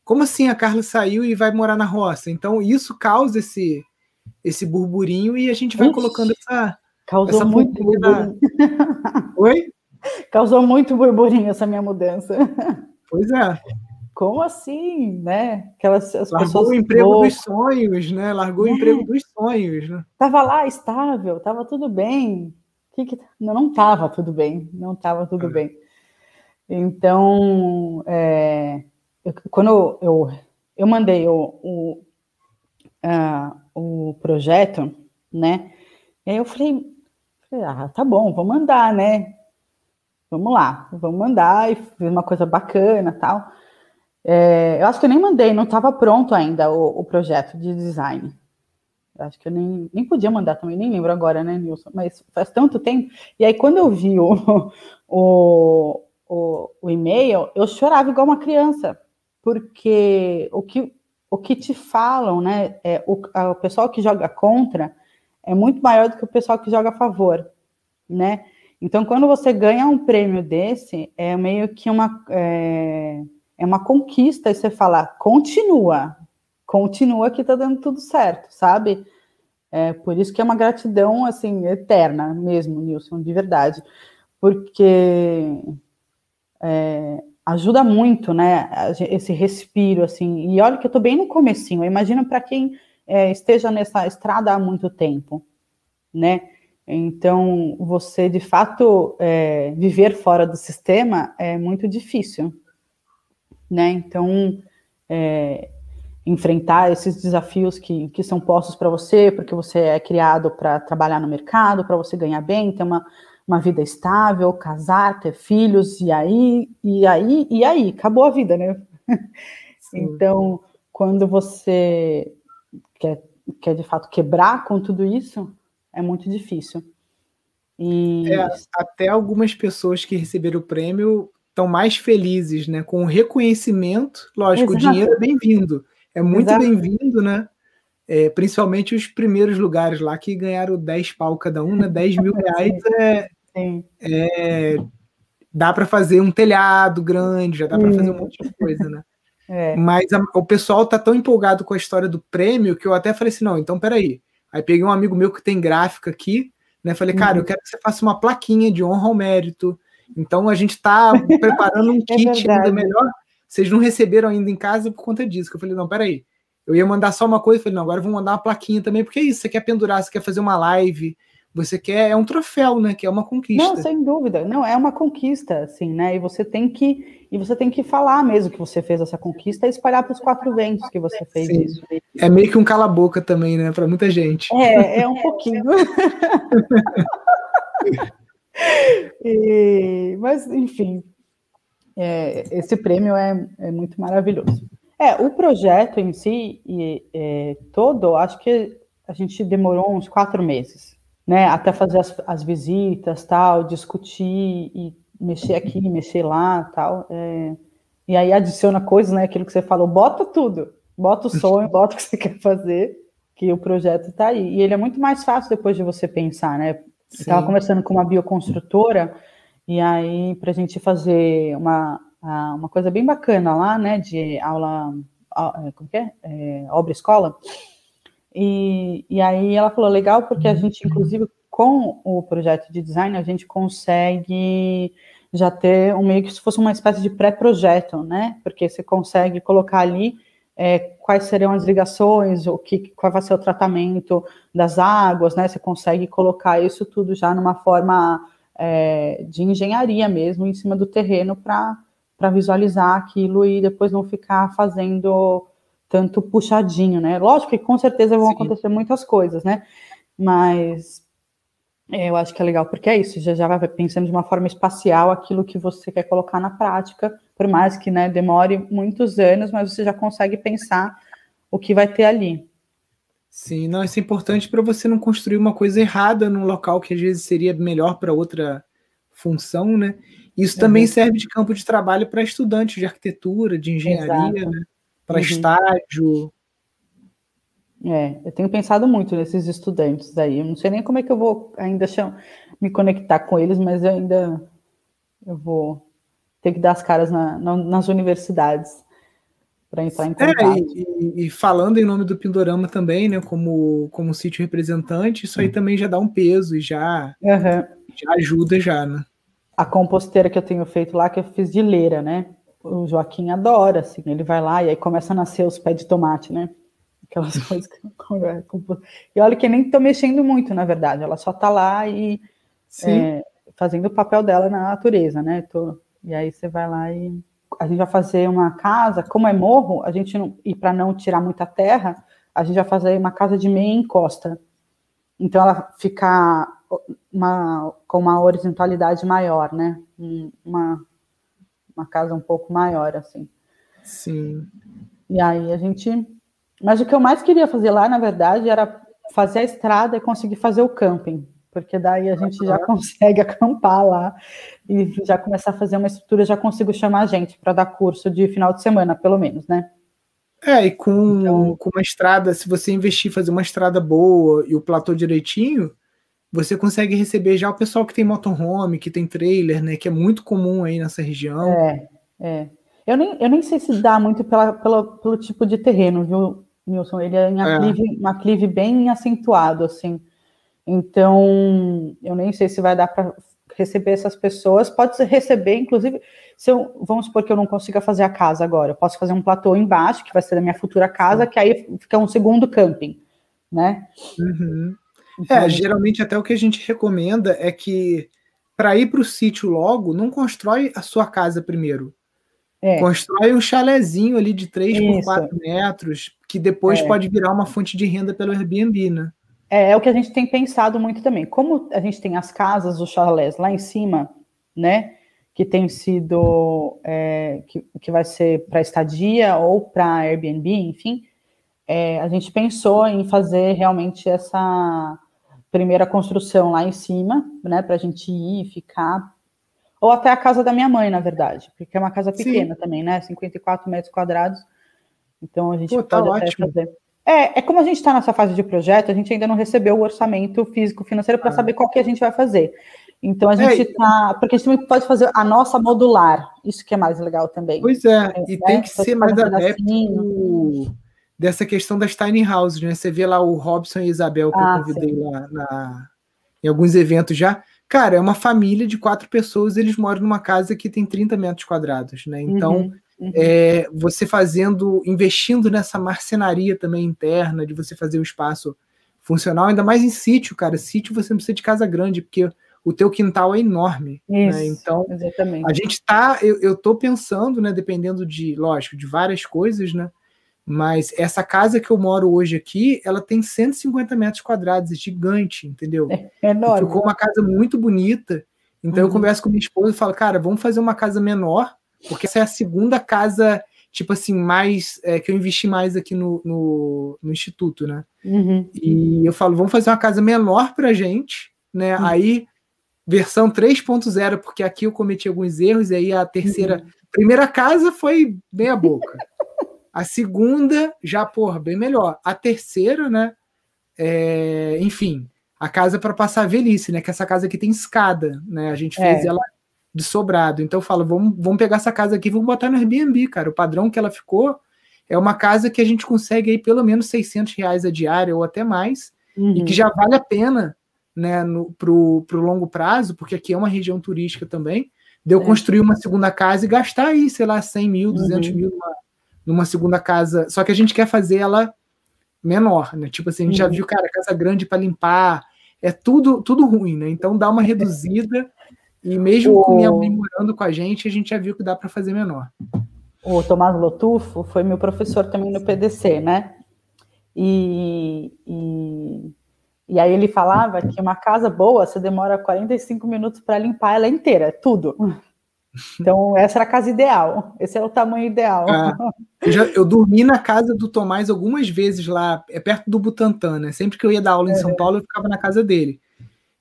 Como assim a Carla saiu e vai morar na roça? Então, isso causa esse esse burburinho e a gente vai Ixi, colocando essa. Causou essa muito burburinho. [laughs] Oi? Causou muito burburinho essa minha mudança. Pois é. Como assim, né? Aquelas as Largou pessoas o emprego dos sonhos, né? Largou é. o emprego dos sonhos, né? Tava lá estável, tava tudo bem. Que que... Não, não tava tudo bem, não tava tudo é. bem. Então, é, eu, quando eu, eu, eu mandei o, o, o projeto, né? E aí eu falei, ah, tá bom, vou mandar, né? Vamos lá, vamos mandar e fiz uma coisa bacana tal. É, eu acho que eu nem mandei, não estava pronto ainda o, o, projeto de design. Eu acho que eu nem, nem podia mandar também, nem lembro agora, né, Nilson? Mas faz tanto tempo. E aí, quando eu vi o, [laughs] o, o, o e-mail, eu chorava igual uma criança, porque o que o que te falam, né? É, o, a, o pessoal que joga contra é muito maior do que o pessoal que joga a favor, né? Então, quando você ganha um prêmio desse, é meio que uma, é, é uma conquista, e você fala, continua, continua que tá dando tudo certo, sabe? É, por isso que é uma gratidão, assim, eterna mesmo, Nilson, de verdade. Porque é, ajuda muito, né? Esse respiro, assim. E olha que eu tô bem no comecinho. Imagina para quem é, esteja nessa estrada há muito tempo, né? Então, você de fato é, viver fora do sistema é muito difícil, né? Então, é, enfrentar esses desafios que, que são postos para você, porque você é criado para trabalhar no mercado, para você ganhar bem, ter uma, uma vida estável, casar, ter filhos, e aí, e aí, e aí, acabou a vida, né? Sim. Então, quando você quer, quer de fato quebrar com tudo isso, é muito difícil. E... É, até algumas pessoas que receberam o prêmio estão mais felizes, né? Com o reconhecimento, lógico, Exato. o dinheiro é bem-vindo, é muito bem-vindo, né? É, principalmente os primeiros lugares lá que ganharam 10 pau cada um, né? 10 mil reais é, é, dá para fazer um telhado grande, já dá para fazer um monte de coisa, né? [laughs] É. Mas a, o pessoal tá tão empolgado com a história do prêmio que eu até falei assim: não, então peraí. Aí peguei um amigo meu que tem gráfica aqui, né? Falei, cara, uhum. eu quero que você faça uma plaquinha de honra ao mérito. Então a gente tá [laughs] preparando um é kit é ainda melhor. Vocês não receberam ainda em casa por conta disso. Que eu falei, não, peraí. Eu ia mandar só uma coisa, falei, não, agora eu vou mandar uma plaquinha também, porque é isso, você quer pendurar, você quer fazer uma live, você quer, é um troféu, né, que é uma conquista. Não, sem dúvida, não, é uma conquista, assim, né, e você tem que, e você tem que falar mesmo que você fez essa conquista e espalhar para os quatro ventos que você fez Sim. isso. É meio que um cala-boca também, né, para muita gente. É, é um pouquinho. [laughs] e, mas, enfim, é, esse prêmio é, é muito maravilhoso. É, o projeto em si, e, é, todo, acho que a gente demorou uns quatro meses, né? Até fazer as, as visitas, tal, discutir e mexer aqui, mexer lá, tal. É, e aí adiciona coisas, né? Aquilo que você falou, bota tudo, bota o sonho, [laughs] bota o que você quer fazer, que o projeto está aí. E ele é muito mais fácil depois de você pensar, né? Estava conversando com uma bioconstrutora, e aí, para a gente fazer uma, uma coisa bem bacana lá, né, de aula, como que é? é obra escola. E, e aí ela falou, legal, porque a gente, inclusive, com o projeto de design, a gente consegue já ter um meio que se fosse uma espécie de pré-projeto, né? Porque você consegue colocar ali é, quais seriam as ligações, o que, qual vai ser o tratamento das águas, né? Você consegue colocar isso tudo já numa forma é, de engenharia mesmo, em cima do terreno para para visualizar aquilo e depois não ficar fazendo tanto puxadinho, né? Lógico que com certeza vão Sim. acontecer muitas coisas, né? Mas é, eu acho que é legal, porque é isso, já, já vai pensando de uma forma espacial aquilo que você quer colocar na prática, por mais que né, demore muitos anos, mas você já consegue pensar o que vai ter ali. Sim, não, isso é importante para você não construir uma coisa errada num local que às vezes seria melhor para outra função, né? Isso uhum. também serve de campo de trabalho para estudantes de arquitetura, de engenharia, né? Para uhum. estágio. É, eu tenho pensado muito nesses estudantes aí. Eu não sei nem como é que eu vou ainda me conectar com eles, mas eu ainda eu vou ter que dar as caras na, na, nas universidades para entrar em é, contato. É, e, e, falando em nome do Pindorama também, né, como, como sítio representante, isso aí também já dá um peso e já, uhum. já ajuda já, né? a composteira que eu tenho feito lá, que eu fiz de leira, né? O Joaquim adora, assim, ele vai lá e aí começa a nascer os pés de tomate, né? Aquelas [laughs] coisas que E olha que nem estou mexendo muito, na verdade, ela só tá lá e é, fazendo o papel dela na natureza, né? Tô... E aí você vai lá e a gente vai fazer uma casa, como é morro, a gente não, e para não tirar muita terra, a gente vai fazer uma casa de meia encosta. Então ela fica uma, com uma horizontalidade maior, né? Uma, uma casa um pouco maior, assim. Sim. E aí a gente. Mas o que eu mais queria fazer lá, na verdade, era fazer a estrada e conseguir fazer o camping, porque daí a gente já consegue [laughs] acampar lá e já começar a fazer uma estrutura, já consigo chamar a gente para dar curso de final de semana, pelo menos, né? É, e com, então, com uma estrada, se você investir fazer uma estrada boa e o platô direitinho, você consegue receber já o pessoal que tem motorhome, que tem trailer, né? Que é muito comum aí nessa região. É, é. Eu nem, eu nem sei se dá muito pela, pela, pelo tipo de terreno, viu, Nilson? Ele é em é. aclive, é. um aclive bem acentuado, assim. Então, eu nem sei se vai dar para receber essas pessoas. Pode receber, inclusive, se eu, vamos supor que eu não consiga fazer a casa agora, eu posso fazer um platô embaixo, que vai ser da minha futura casa, que aí fica um segundo camping, né? Uhum. Então, é, geralmente até o que a gente recomenda é que para ir para o sítio logo, não constrói a sua casa primeiro. É. Constrói um chalezinho ali de 3 Isso. por 4 metros, que depois é. pode virar uma fonte de renda pelo Airbnb, né? É, é o que a gente tem pensado muito também. Como a gente tem as casas, os chalés lá em cima, né? Que tem sido, é, que, que vai ser para estadia ou para Airbnb, enfim. É, a gente pensou em fazer realmente essa primeira construção lá em cima, né, para a gente ir ficar. Ou até a casa da minha mãe, na verdade, porque é uma casa pequena Sim. também, né? 54 metros quadrados. Então a gente Pô, tá pode até fazer. É, é como a gente está nessa fase de projeto, a gente ainda não recebeu o orçamento físico financeiro para ah. saber qual que a gente vai fazer. Então a gente está. É, porque a gente também pode fazer a nossa modular, isso que é mais legal também. Pois é, e né? tem que ser mais adepto dessa questão das tiny houses, né? Você vê lá o Robson e Isabel que ah, eu convidei sim. lá na, em alguns eventos já. Cara, é uma família de quatro pessoas, eles moram numa casa que tem 30 metros quadrados, né? Então, uhum. Uhum. É, você fazendo, investindo nessa marcenaria também interna, de você fazer um espaço funcional, ainda mais em sítio, cara. Sítio você não precisa de casa grande, porque o teu quintal é enorme. Né? Isso, né? Então, exatamente. a gente tá, eu, eu tô pensando, né, dependendo de, lógico, de várias coisas, né? Mas essa casa que eu moro hoje aqui, ela tem 150 metros quadrados, é gigante, entendeu? É, é enorme. Ficou uma casa muito bonita. Então uhum. eu converso com minha esposa e falo, cara, vamos fazer uma casa menor, porque essa é a segunda casa, tipo assim, mais é, que eu investi mais aqui no, no, no instituto, né? Uhum. E eu falo, vamos fazer uma casa menor pra gente, né? Uhum. Aí, versão 3.0, porque aqui eu cometi alguns erros, e aí a terceira. Uhum. Primeira casa foi meia boca. A segunda, já, porra, bem melhor. A terceira, né? É, enfim, a casa para passar a velhice, né? Que essa casa aqui tem escada, né? A gente fez é. ela de sobrado. Então eu falo, vamos, vamos pegar essa casa aqui e vamos botar no Airbnb, cara. O padrão que ela ficou é uma casa que a gente consegue aí pelo menos 600 reais a diária ou até mais, uhum. e que já vale a pena, né, no, pro, pro longo prazo, porque aqui é uma região turística também, de eu é. construir uma segunda casa e gastar aí, sei lá, 100 mil, 200 uhum. mil numa, numa segunda casa. Só que a gente quer fazer ela menor, né? Tipo assim, a gente uhum. já viu, cara, casa grande para limpar, é tudo tudo ruim, né? Então dá uma reduzida e mesmo o... com minha mãe morando com a gente, a gente já viu que dá para fazer menor. O Tomás Lotufo foi meu professor também no PDC, né? E, e, e aí ele falava que uma casa boa você demora 45 minutos para limpar ela inteira, tudo. Então, essa era a casa ideal. Esse é o tamanho ideal. Ah, eu, já, eu, dormi na casa do Tomás algumas vezes lá, é perto do Butantã, né? Sempre que eu ia dar aula em São Paulo, eu ficava na casa dele.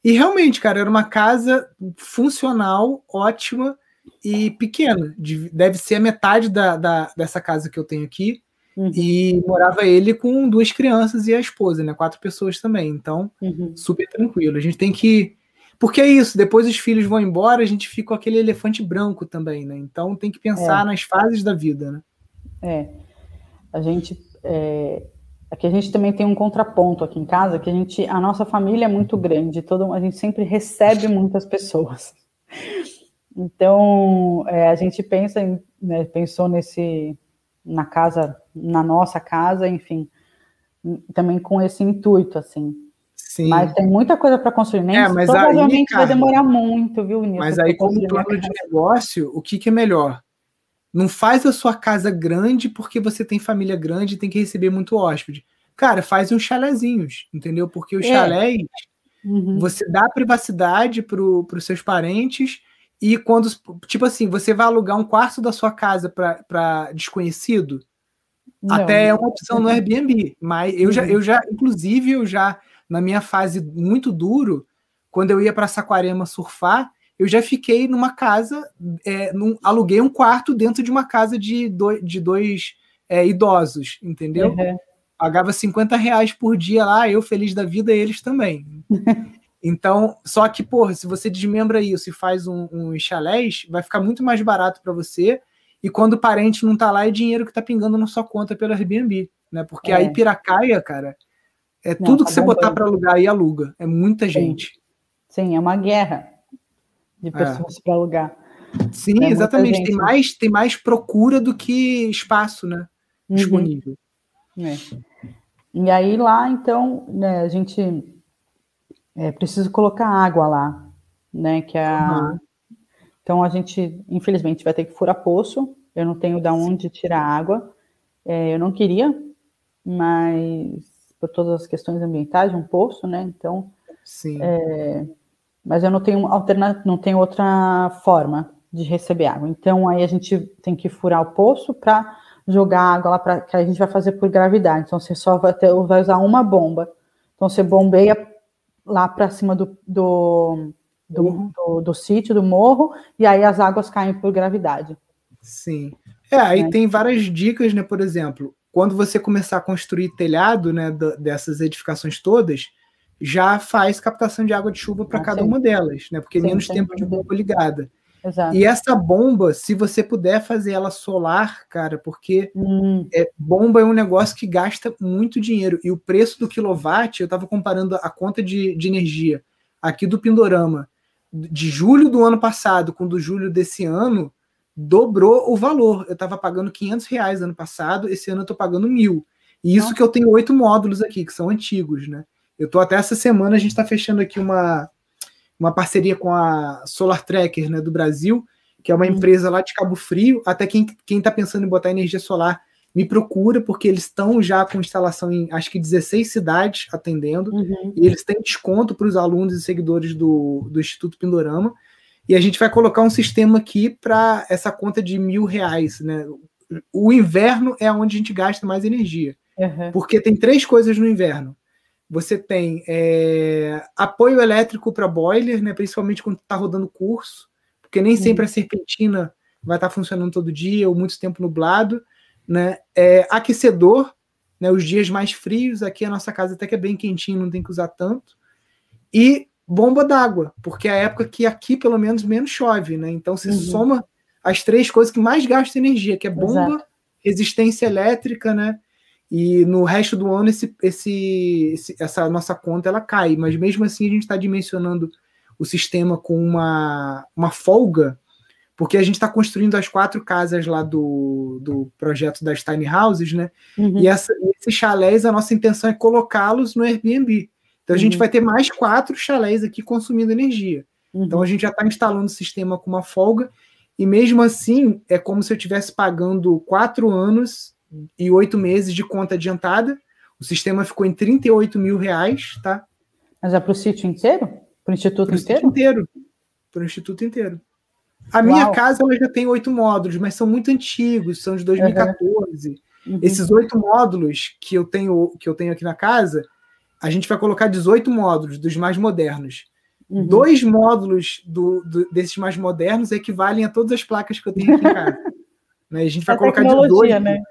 E realmente, cara, era uma casa funcional, ótima e pequena. Deve ser a metade da, da dessa casa que eu tenho aqui. Uhum. E morava ele com duas crianças e a esposa, né? Quatro pessoas também. Então, uhum. super tranquilo. A gente tem que porque é isso, depois os filhos vão embora, a gente fica com aquele elefante branco também, né? Então tem que pensar é. nas fases da vida, né? É. A gente. É... Aqui a gente também tem um contraponto aqui em casa, que a gente, a nossa família é muito grande, todo, a gente sempre recebe muitas pessoas. [laughs] Então, é, a gente pensa em, né, pensou nesse, na casa, na nossa casa, enfim, também com esse intuito, assim, Sim. Mas tem muita coisa para construir. Nem é, mas provavelmente aí, vai demorar muito, viu, Nilson? Mas aí, como plano de negócio, o que, que é melhor? Não faz a sua casa grande porque você tem família grande e tem que receber muito hóspede. Cara, faz uns chalezinhos, entendeu? Porque os é. chalés, uhum. você dá privacidade para os seus parentes e quando, tipo assim, você vai alugar um quarto da sua casa para desconhecido, não, até é uma opção no Airbnb. Mas eu já, uhum. eu já, inclusive, eu já na minha fase muito duro, quando eu ia para Saquarema surfar, eu já fiquei numa casa, é, num, aluguei um quarto dentro de uma casa de, do, de dois é, idosos, entendeu? Uhum. Pagava 50 reais por dia lá, eu feliz da vida, eles também. [laughs] então, só que, porra, se você desmembra isso e faz um, um chalés, vai ficar muito mais barato para você. E quando o parente não tá lá, é dinheiro que tá pingando na sua conta pelo Airbnb, né? Porque é. aí Piracaia, cara, é Não, tudo que tá você botar para alugar aí aluga. É muita Sim. gente. Sim, é uma guerra de é. pessoas é. para alugar. Sim, é exatamente. Tem mais, tem mais procura do que espaço, né? Uhum. Disponível. É. E aí lá, então, né, a gente é, precisa colocar água lá, né? Que é a... Uhum. Então a gente, infelizmente, vai ter que furar poço. Eu não tenho da onde tirar água. É, eu não queria, mas por todas as questões ambientais, um poço, né? Então, Sim. É, mas eu não tenho alterna, não tenho outra forma de receber água. Então aí a gente tem que furar o poço para jogar água lá para que a gente vai fazer por gravidade. Então você só vai, ter, vai usar uma bomba. Então você bombeia lá para cima do, do, do, uhum. do, do, sítio, do morro, e aí as águas caem por gravidade. Sim. É, aí é. tem várias dicas, né? Por exemplo, quando você começar a construir telhado, né, dessas edificações todas, já faz captação de água de chuva para ah, cada sim. uma delas, né? Porque sim, menos tempo de bomba ligada. Exato. E essa bomba, se você puder fazer ela solar, cara, porque hum. é, bomba é um negócio que gasta muito dinheiro. E o preço do quilowatt, eu estava comparando a conta de, de energia aqui do Pindorama, de julho do ano passado com do julho desse ano, dobrou o valor. Eu estava pagando 500 reais ano passado, esse ano eu estou pagando mil. E isso Nossa. que eu tenho oito módulos aqui, que são antigos, né? Eu tô até essa semana, a gente está fechando aqui uma, uma parceria com a Solar Tracker né, do Brasil, que é uma uhum. empresa lá de Cabo Frio. Até quem está pensando em botar energia solar me procura, porque eles estão já com instalação em acho que 16 cidades atendendo, uhum. e eles têm desconto para os alunos e seguidores do, do Instituto Pindorama. E a gente vai colocar um sistema aqui para essa conta de mil reais. Né? O inverno é onde a gente gasta mais energia. Uhum. Porque tem três coisas no inverno. Você tem é, apoio elétrico para boiler, né, principalmente quando está rodando curso, porque nem sempre uhum. a serpentina vai estar tá funcionando todo dia ou muito tempo nublado. Né? É, aquecedor, né, os dias mais frios, aqui a nossa casa até que é bem quentinho, não tem que usar tanto. E bomba d'água, porque é a época que aqui pelo menos menos chove, né? Então se uhum. soma as três coisas que mais gastam energia, que é bomba, Exato. resistência elétrica, né? E no resto do ano esse, esse, esse, essa nossa conta ela cai, mas mesmo assim a gente está dimensionando o sistema com uma, uma folga, porque a gente está construindo as quatro casas lá do, do projeto das tiny houses, né? Uhum. E essa, esses chalés, a nossa intenção é colocá-los no Airbnb. Então a gente uhum. vai ter mais quatro chalés aqui consumindo energia. Uhum. Então a gente já está instalando o sistema com uma folga, e mesmo assim é como se eu estivesse pagando quatro anos e oito meses de conta adiantada. O sistema ficou em 38 mil reais, tá? Mas é para o sítio inteiro? Para o instituto pro inteiro? inteiro. Para o instituto inteiro. A Uau. minha casa ela já tem oito módulos, mas são muito antigos, são de 2014. Uhum. Esses oito módulos que eu tenho que eu tenho aqui na casa, a gente vai colocar 18 módulos dos mais modernos. Uhum. Dois módulos do, do, desses mais modernos equivalem a todas as placas que eu tenho aqui em casa. [laughs] né? A gente vai a colocar de dois. Né?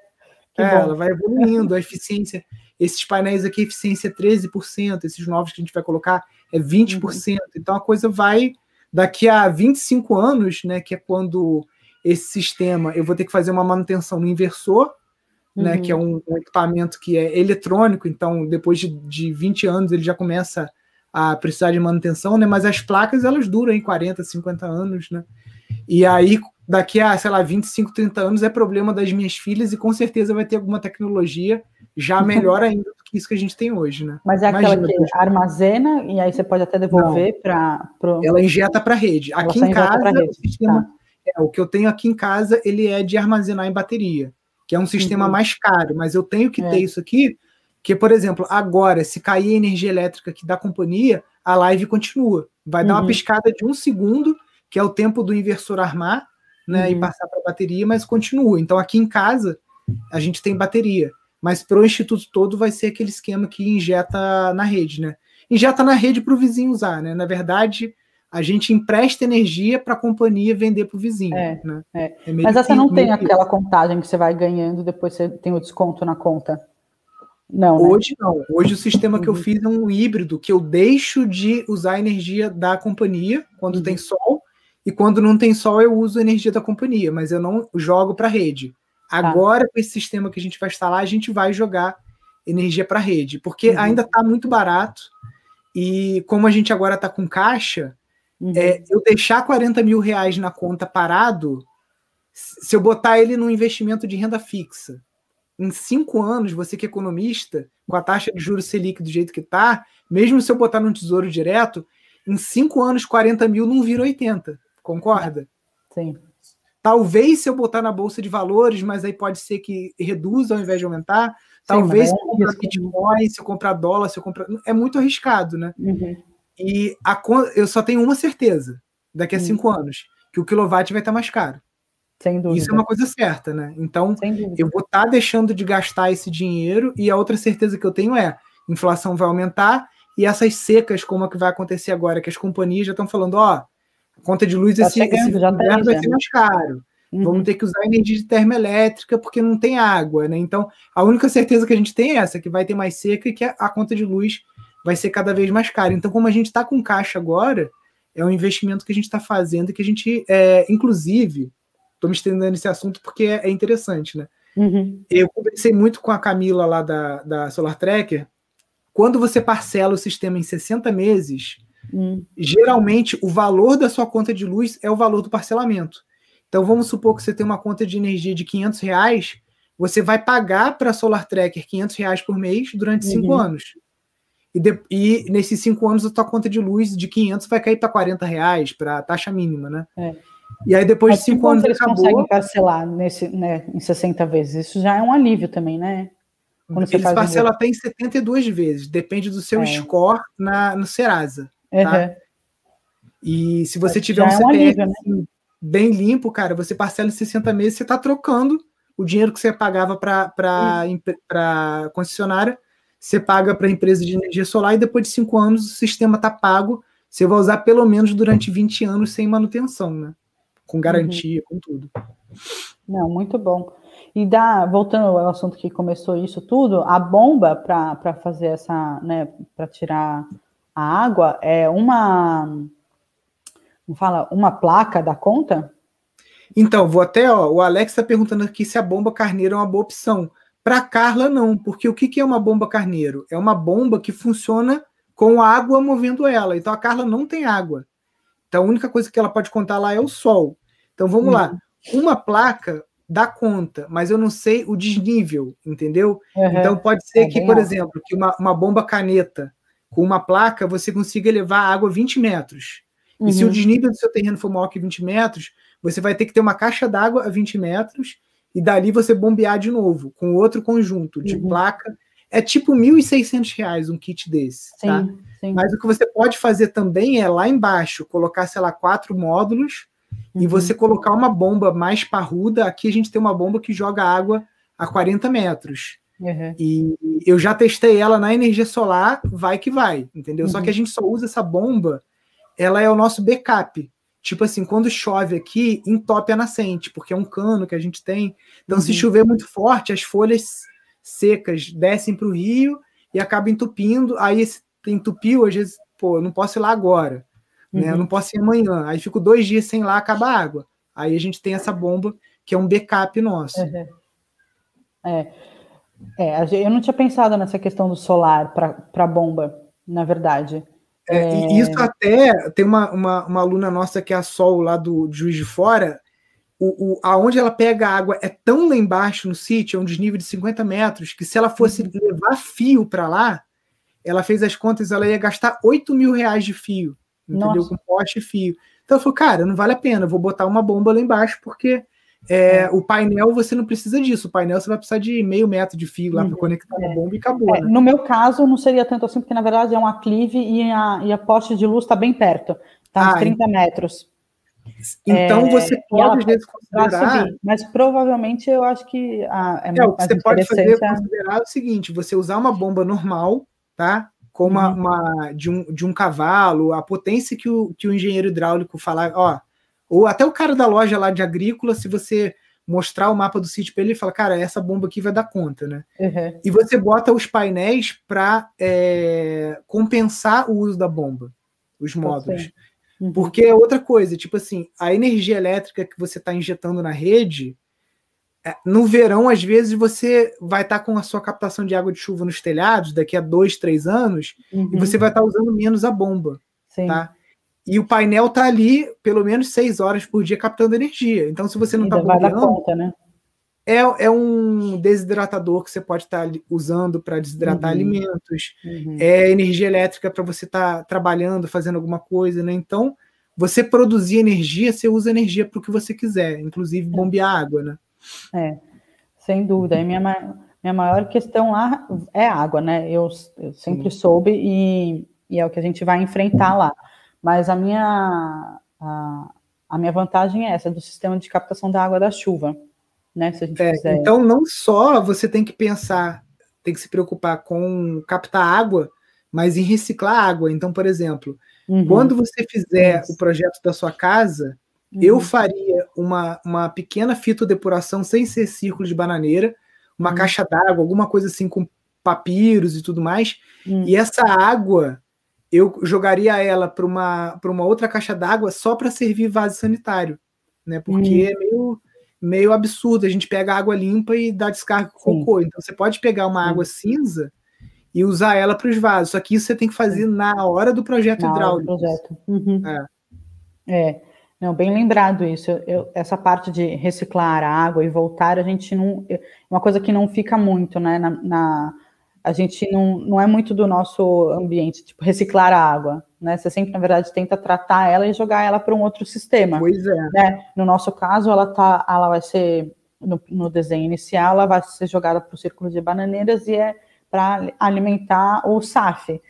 É, ela vai evoluindo, a eficiência. Esses painéis aqui, eficiência é 13%, esses novos que a gente vai colocar é 20%. Uhum. Então a coisa vai, daqui a 25 anos, né, que é quando esse sistema, eu vou ter que fazer uma manutenção no inversor, uhum. né, que é um, um, equipamento que é eletrônico, então depois de, de 20 anos ele já começa a precisar de manutenção, né, mas as placas elas duram em 40, 50 anos, né, e aí daqui a, sei lá, 25, 30 anos é problema das minhas filhas e com certeza vai ter alguma tecnologia já melhor ainda do que isso que a gente tem hoje, né? Mas é aquela Imagina, que armazena e aí você pode até devolver para. Pro... Ela injeta para a rede. Aqui em casa. O, sistema, tá. é, o que eu tenho aqui em casa, ele é de armazenar em bateria, que é um sistema uhum. mais caro, mas eu tenho que é. ter isso aqui, que, por exemplo, agora, se cair a energia elétrica aqui da companhia, a live continua. Vai uhum. dar uma uhum. piscada de um segundo, que é o tempo do inversor armar, né, uhum. e passar para a bateria, mas continua. Então, aqui em casa, a gente tem bateria, mas para o instituto todo vai ser aquele esquema que injeta na rede, né? Injeta na rede para o vizinho usar, né? Na verdade, a gente empresta energia para a companhia vender para o vizinho. É, né? é. É mas essa não tem aquela contagem que você vai ganhando, depois você tem o desconto na conta. Não, né? Hoje não. Hoje o sistema que eu uhum. fiz é um híbrido, que eu deixo de usar a energia da companhia quando uhum. tem sol e quando não tem sol, eu uso a energia da companhia, mas eu não jogo para a rede. Tá. Agora, tá. com esse sistema que a gente vai instalar, a gente vai jogar energia para a rede, porque uhum. ainda está muito barato. E como a gente agora está com caixa, uhum. é, eu deixar 40 mil reais na conta parado, se eu botar ele num investimento de renda fixa, em cinco anos, você que é economista, com a taxa de juros Selic do jeito que está, mesmo se eu botar num tesouro direto, em cinco anos, 40 mil não vira 80. Concorda? Sim. Talvez se eu botar na bolsa de valores, mas aí pode ser que reduza ao invés de aumentar. Talvez Sim, se eu comprar Bitcoin, se eu comprar dólar, se eu comprar. É muito arriscado, né? Uhum. E a, eu só tenho uma certeza daqui a uhum. cinco anos: que o quilowatt vai estar mais caro. Sem dúvida. Isso é uma coisa certa, né? Então, eu vou estar deixando de gastar esse dinheiro, e a outra certeza que eu tenho é: inflação vai aumentar, e essas secas, como a que vai acontecer agora, que as companhias já estão falando, ó, a conta de luz tá esse, chegando, esse já tá vai ser mais caro. Uhum. Vamos ter que usar energia de termoelétrica porque não tem água, né? Então, a única certeza que a gente tem é essa, que vai ter mais seca e que a, conta de luz vai ser cada vez mais cara. Então, como a gente está com caixa agora, é um investimento que a gente está fazendo que a gente, é, inclusive, estou me estendendo nesse assunto porque é, é interessante, né? Uhum. Eu conversei muito com a Camila lá da, da Solar Tracker. Quando você parcela o sistema em 60 meses, Hum. Geralmente, o valor da sua conta de luz é o valor do parcelamento. Então vamos supor que você tem uma conta de energia de 500 reais, você vai pagar para a Solar Tracker 500 reais por mês durante uhum. cinco anos. E, de, e, nesses cinco anos a tua conta de luz de 500 vai cair para 40 reais, para taxa mínima, né? É. E aí depois Mas de cinco anos eles acabou... conseguem parcelar nesse, né, em 60 vezes. Isso já é um alívio também, né? Quando eles parcelam até em 72 vezes, depende do seu é. score na, no Serasa. Uhum. Tá? E se você tiver um, é CPF alívio, né? Assim, bem limpo, cara, você parcela em 60 meses, você está trocando o dinheiro que você pagava para a concessionária, você paga para a empresa de energia solar e depois de cinco anos o sistema está pago. Você vai usar pelo menos durante 20 anos sem manutenção, né? Com garantia, uhum. com tudo. Não, muito bom. E dá, voltando ao assunto que começou isso tudo, a bomba para fazer essa, né, para tirar a água é uma, fala, uma placa da conta? Então, vou até, ó, o Alex está perguntando aqui se a bomba carneiro é uma boa opção. Para Carla, não, porque o que, que é uma bomba carneiro? É uma bomba que funciona com água movendo ela. Então a Carla não tem água. Então a única coisa que ela pode contar lá é o sol. Então vamos uhum. lá. Uma placa dá conta, mas eu não sei o desnível, entendeu? Uhum. Então pode ser é que, por exemplo, que uma, uma bomba caneta com uma placa você consiga levar a água 20 metros. Uhum. E se o uhum. desnível do seu terreno for maior que 20 metros, você vai ter que ter uma caixa d'água a 20 metros e dali você bombear de novo com outro conjunto de uhum. placa. É tipo R$ 1.600 um kit desse, sim, tá? Sim. Mas o que você pode fazer também é lá embaixo colocar, sei lá, quatro módulos uhum. e você colocar uma bomba mais parruda. Aqui a gente tem uma bomba que joga água a 40 metros. Uhum. E eu já testei ela na energia solar, vai que vai, entendeu? Só que a uhum. gente só usa essa bomba, ela é o nosso backup. Tipo assim, quando chove aqui, entope a nascente, porque é um cano que a gente tem. Então, uhum. se chover muito forte, as folhas secas descem para o rio e acabam entupindo. Aí, se entupiu, às vezes, pô, eu não posso ir lá agora, uhum. né? Eu não posso ir amanhã. Aí fico dois dias sem lá, acaba a água. Aí a gente tem essa bomba que é um backup nosso. Uhum. É. é, eu não tinha pensado nessa questão do solar para bomba, na verdade. É, é... Isso até tem uma, uma, uma, aluna nossa que é a Sol lá do, Juiz de Fora, o, o, aonde ela pega a água é tão lá embaixo no sítio, é um desnível de 50 metros, que se ela fosse uhum. levar fio para lá, ela fez as contas, ela ia gastar 8 mil reais de fio, entendeu? Nossa. Com poste e fio. Então ela falou, cara, não vale a pena, vou botar uma bomba lá embaixo, porque é, é, o painel você não precisa disso. O painel você vai precisar de meio metro de fio lá para uhum. conectar é. a bomba e acabou. É, né? No meu caso, não seria tanto assim, porque na verdade é um aclive e a, e a poste de luz está bem perto. Está uns ah, 30 metros. Então é, você pode às vezes considerar. Subir, mas provavelmente eu acho que a, é, é o que você pode fazer é considerar o seguinte: você usar uma bomba normal, tá? Com uma, uhum. uma de, um, de um cavalo, a potência que o, que o engenheiro hidráulico falar, ó, ou até o cara da loja lá de agrícola, se você mostrar o mapa do sítio para ele, ele fala, cara, essa bomba aqui vai dar conta, né? Uhum. E você bota os painéis para é, compensar o uso da bomba, os módulos. Uhum. Porque é outra coisa, tipo assim, a energia elétrica que você está injetando na rede, é, no verão, às vezes, você vai estar tá com a sua captação de água de chuva nos telhados daqui a dois, três anos, uhum. e você vai estar tá usando menos a bomba. Sim. Tá? E o painel tá ali pelo menos seis horas por dia captando energia. Então, se você não está bombeando, conta, né? é, é um desidratador que você pode estar tá usando para desidratar uhum. alimentos. Uhum. É energia elétrica para você estar tá trabalhando, fazendo alguma coisa, né? Então, você produzir energia, você usa energia para o que você quiser, inclusive bombear água, né? É, sem dúvida. E minha, minha maior questão lá é água, né? Eu, eu sempre Sim. soube e, e é o que a gente vai enfrentar lá. Mas a minha, a, a minha vantagem é essa, do sistema de captação da água da chuva. Né, se a gente é, quiser. Então, não só você tem que pensar, tem que se preocupar com captar água, mas em reciclar água. Então, por exemplo, uhum. quando você fizer Isso. o projeto da sua casa, uhum. eu faria uma, uma pequena fitodepuração sem ser círculo de bananeira, uma uhum. caixa d'água, alguma coisa assim com papiros e tudo mais. Uhum. E essa água eu jogaria ela para uma, uma outra caixa d'água só para servir vaso sanitário, né? Porque hum. é meio, meio absurdo. A gente pega água limpa e dá descarga com cocô. Então você pode pegar uma água cinza e usar ela para os vasos. Só que isso você tem que fazer na hora do projeto na hidráulico. Do projeto. Uhum. É. é. Não, bem lembrado isso. Eu, essa parte de reciclar a água e voltar, a gente não. É uma coisa que não fica muito, né? Na, na, a gente não, não é muito do nosso ambiente, tipo, reciclar a água. Né? Você sempre, na verdade, tenta tratar ela e jogar ela para um outro sistema. Pois é. Né? No nosso caso, ela, tá, ela vai ser, no, no desenho inicial, ela vai ser jogada para o círculo de bananeiras e é para alimentar o SAF.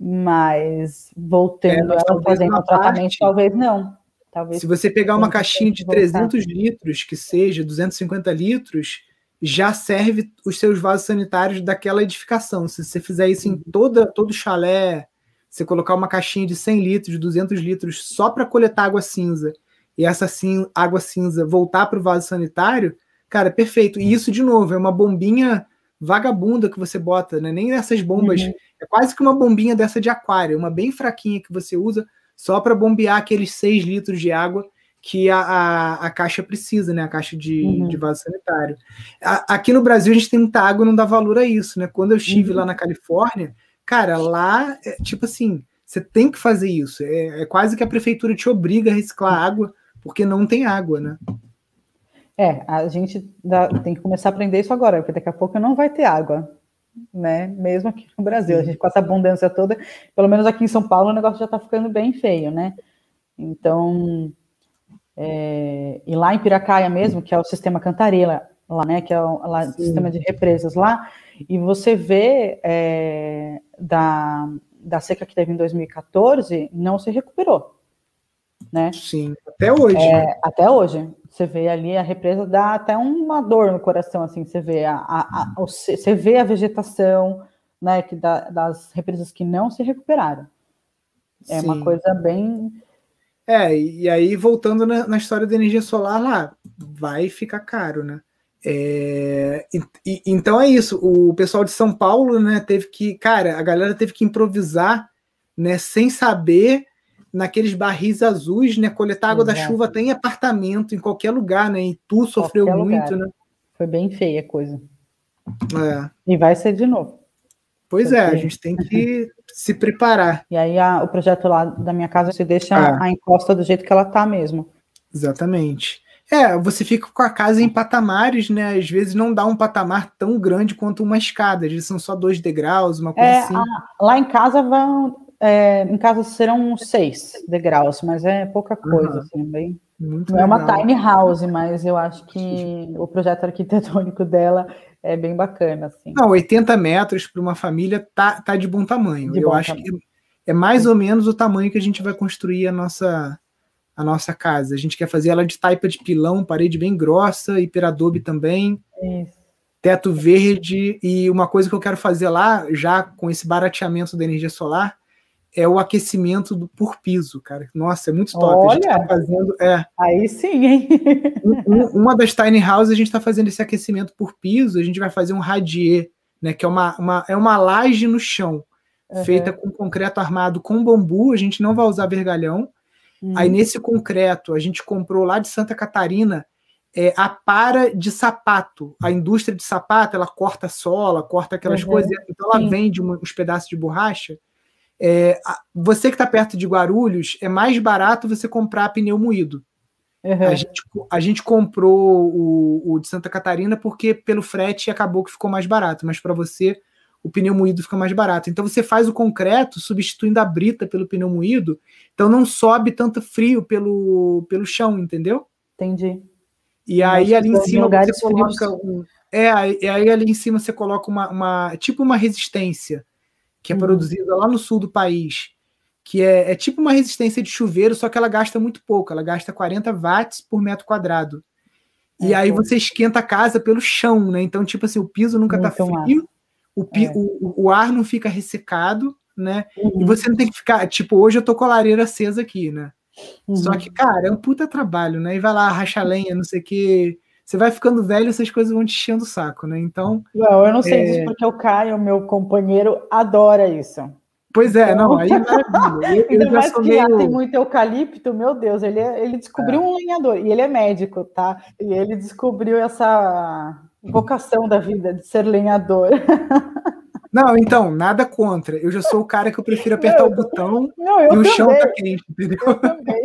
Mas voltando, é, ela fazendo o tratamento, talvez não. Talvez Se você pegar uma caixinha de 300 litros, que seja 250 litros, já serve os seus vasos sanitários daquela edificação. Se você fizer isso em toda, todo chalé, você colocar uma caixinha de 100 litros, 200 litros, só para coletar água cinza, e essa água cinza voltar para o vaso sanitário, cara, é perfeito. E isso, de novo, é uma bombinha vagabunda que você bota, né? nem essas bombas. Uhum. É quase que uma bombinha dessa de aquário, uma bem fraquinha que você usa só para bombear aqueles 6 litros de água que a, a, a, caixa precisa, né? A caixa de, uhum. de vaso sanitário. A, aqui no Brasil a gente tem muita água e não dá valor a isso, né? Quando eu estive uhum. lá na Califórnia, cara, lá, é, tipo assim, você tem que fazer isso. É, é, quase que a prefeitura te obriga a reciclar água, porque não tem água, né? É, a gente dá, tem que começar a aprender isso agora, porque daqui a pouco não vai ter água né? Mesmo aqui no Brasil, a gente com essa abundância toda, pelo menos aqui em São Paulo o negócio já está ficando bem feio, né? Então, é, e lá em Piracaia mesmo, que é o sistema Cantarela, lá, né? Que é o lá, sistema de represas lá, e você vê é, da, da seca que teve em 2014, não se recuperou, né? Sim, até hoje. É, né? Até hoje. Você vê ali a represa, dá até uma dor no coração, assim, você vê a, a, a você vê a vegetação, né, que da, das represas que não se recuperaram. É Sim. uma coisa bem. É, e aí voltando na, na, história da energia solar lá, vai ficar caro, né? É, e, e, então é isso. O pessoal de São Paulo, né, teve que, cara, a galera teve que improvisar, né, sem saber naqueles barris azuis, né? Coletar água Exato. da chuva tem apartamento em qualquer lugar, né? E tu sofreu qualquer muito, lugar. né? Foi bem feia a coisa. É. E vai ser de novo. Pois Porque... é, a gente tem que se preparar. E aí a, o projeto lá da minha casa se deixa é. a encosta do jeito que ela tá mesmo. Exatamente. É, você fica com a casa em patamares, né? Às vezes não dá um patamar tão grande quanto uma escada, vezes são só dois degraus, uma coisa é, assim. A, lá em casa vão, é, em casa serão seis degraus, mas é pouca coisa, uhum. assim, bem. Muito é uma tiny house, mas eu acho que o projeto arquitetônico dela é bem bacana, assim. Não, 80 metros para uma família tá, tá de bom tamanho. De eu bom acho tamanho. que é mais ou menos o tamanho que a gente vai construir a nossa a nossa casa. A gente quer fazer ela de taipa de pilão, parede bem grossa, hiperadobe também. Isso. Teto verde e uma coisa que eu quero fazer lá, já com esse barateamento da energia solar, é o aquecimento do, por piso, cara. Nossa, é muito top. Olha, a gente tá fazendo. É, aí sim, hein? um, uma das tiny houses a gente está fazendo esse aquecimento por piso. A gente vai fazer um radier, né? Que é uma, uma, é uma laje no chão, uhum. feita com concreto armado com bambu. A gente não vai usar vergalhão. Uhum. Aí nesse concreto a gente comprou lá de Santa Catarina é, a para de sapato. A indústria de sapato ela corta sola, corta aquelas uhum. coisas. Então ela Sim. vende uns pedaços de borracha é, você que está perto de Guarulhos, é mais barato você comprar pneu moído. Uhum. A, gente, a gente comprou o, o, de Santa Catarina porque pelo frete acabou que ficou mais barato, mas para você o pneu moído fica mais barato. Então você faz o concreto substituindo a brita pelo pneu moído, então não sobe tanto frio pelo, pelo chão, entendeu? Entendi. E aí ali em cima você coloca um, é, aí ali em cima você coloca uma, uma tipo uma resistência que é uhum. produzida lá no sul do país, que é, é, tipo uma resistência de chuveiro, só que ela gasta muito pouco, ela gasta 40 watts por metro quadrado. E é, aí você esquenta a casa pelo chão, né? Então, tipo assim, o piso nunca tá tá frio, o, pi, é. o, o, ar não fica ressecado, né? Uhum. E você não tem que ficar, tipo, hoje eu tô com a lareira acesa aqui, né? Uhum. Só que, cara, é um puta trabalho, né? E vai lá, racha lenha, não sei o quê você vai ficando velho, essas coisas vão te enchendo o saco, né? Então. Não, eu não sei é... disso porque o Caio, meu companheiro, adora isso. Pois é, então... não, aí é maravilha. Ainda [laughs] mais que meio... lá tem muito eucalipto, meu Deus, ele, é, ele descobriu é. um lenhador, e ele é médico, tá? E ele descobriu essa vocação da vida de ser lenhador. [laughs] Não, então, nada contra. Eu já sou o cara que eu prefiro apertar não, o botão não, e o também. chão tá quente, entendeu? Eu também.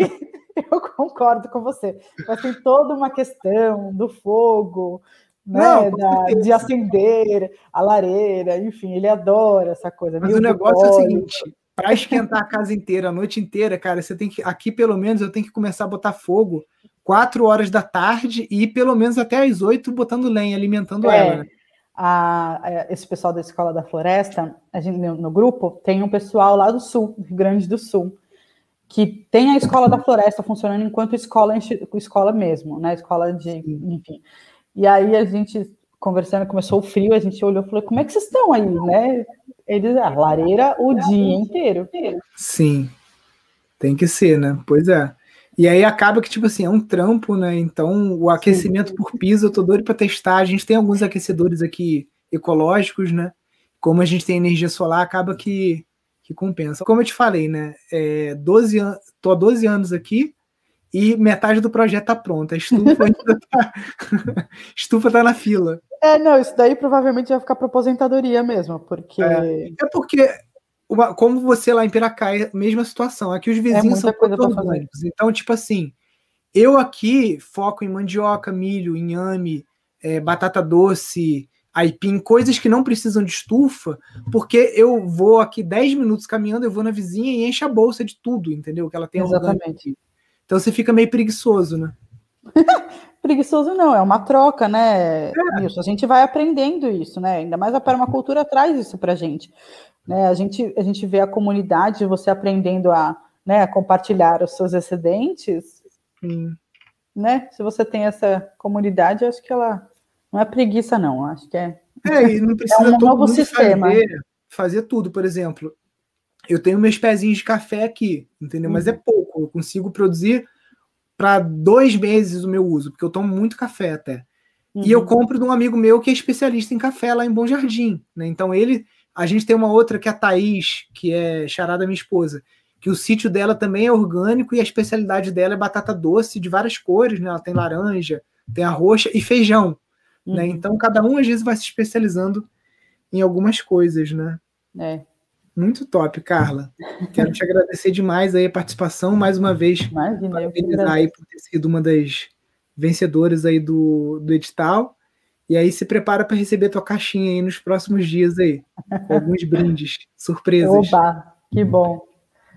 [laughs] Eu concordo com você. Mas tem toda uma questão do fogo, né, Não, da, de acender a lareira, enfim, ele adora essa coisa. Mas o negócio é o seguinte: para esquentar a casa inteira, a noite inteira, cara, você tem que. Aqui, pelo menos, eu tenho que começar a botar fogo 4 horas da tarde e pelo menos até às 8 botando lenha, alimentando é, ela. Né? A, é, esse pessoal da Escola da Floresta, a gente, no, no, grupo, tem um pessoal lá do Sul, Rio Grande do Sul, que tem a Escola da Floresta funcionando enquanto escola, escola mesmo, né? Escola de. Enfim. E aí a gente, conversando, começou o frio, a gente olhou e falou, como é que vocês estão aí, né? Eles, a lareira o dia inteiro. Sim, tem que ser, né? Pois é. E aí acaba que, tipo assim, é um trampo, né? Então, o aquecimento Sim. por piso, eu tô doido para testar. A gente tem alguns aquecedores aqui ecológicos, né? Como a gente tem energia solar, acaba que, que compensa. Como eu te falei, né? É, 12 an tô há 12 anos aqui, e metade do projeto tá pronta. A estufa [laughs] ainda tá. [laughs] estufa tá na fila. É, não, isso daí provavelmente vai ficar para aposentadoria mesmo, porque. É, é porque, uma, como você lá em Piracaia, mesma situação. Aqui os vizinhos é são coisa orgânicos. Então, tipo assim, eu aqui foco em mandioca, milho, inhame, é, batata doce, aipim, coisas que não precisam de estufa, porque eu vou aqui 10 minutos caminhando, eu vou na vizinha e enche a bolsa de tudo, entendeu? Que ela tem Exatamente. Orgânico. Então você fica meio preguiçoso, né? [laughs] preguiçoso não, é uma troca, né, é. A gente vai aprendendo isso, né? Ainda mais a permacultura traz isso pra gente. Né? A gente, a gente vê a comunidade, você aprendendo a, né, a compartilhar os seus excedentes. Sim. Né? Se você tem essa comunidade, acho que ela não é preguiça, não. Acho que é. É, e não precisa [laughs] é um novo sistema. Fazer, fazer tudo, por exemplo eu tenho meus pezinhos de café aqui, entendeu? Mas é uhum. pouco, eu consigo produzir para dois meses o meu uso, porque eu tomo muito café até. Uhum. E eu uhum. compro de um amigo meu que é especialista em café lá em Bom Jardim, né? Então ele, a gente tem uma outra que é a Thaís, que é charada minha esposa, que o sítio dela também é orgânico e a especialidade dela é batata doce de várias cores, né? Ela tem laranja, tem a roxa e feijão, né? uhum. né? Então cada um às vezes vai se especializando em algumas coisas, né? É. Muito top, Carla. Quero te agradecer demais aí a participação, mais uma vez. Imagina, parabenizar aí por ter sido uma das vencedoras aí do, do edital. E aí se prepara para receber tua caixinha aí nos próximos dias aí, com alguns brindes, [laughs] surpresas. Oba, que bom.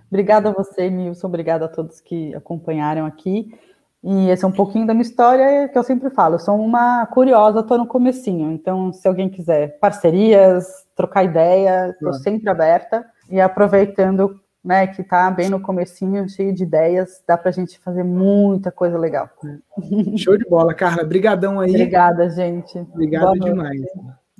Obrigada a você, Nilson, obrigada a todos que acompanharam aqui. E esse é um pouquinho da minha história que eu sempre falo. Eu sou uma curiosa, estou no comecinho. Então, se alguém quiser parcerias, trocar ideia, estou sempre aberta. E aproveitando né, que está bem no comecinho, cheio de ideias, dá para a gente fazer muita coisa legal. [laughs] Show de bola, Carla. Obrigadão aí. Obrigada, gente. Obrigado demais.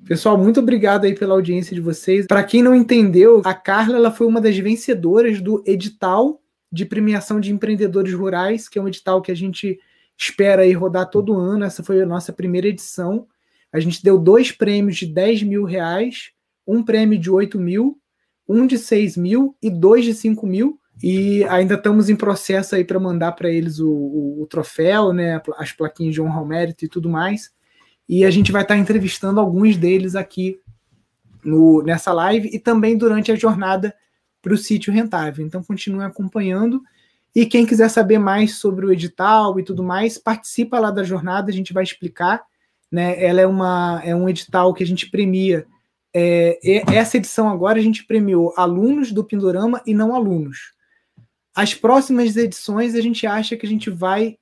Pessoal, muito obrigado aí pela audiência de vocês. Para quem não entendeu, a Carla ela foi uma das vencedoras do edital de premiação de empreendedores rurais, que é um edital que a gente espera aí rodar todo ano. Essa foi a nossa primeira edição. A gente deu dois prêmios de 10 mil reais um prêmio de 8 mil, um de 6 mil e dois de 5 mil. E ainda estamos em processo aí para mandar para eles o, o, o, troféu, né, as plaquinhas de honra ao mérito e tudo mais. E a gente vai estar tá entrevistando alguns deles aqui no, nessa live e também durante a jornada para o sítio rentável. Então continue acompanhando. E quem quiser saber mais sobre o edital e tudo mais, participa lá da jornada, a gente vai explicar. Né? Ela é, uma, é um edital que a gente premia é, essa edição agora a gente premiou alunos do Pindorama e não alunos. As próximas edições a gente acha que a gente vai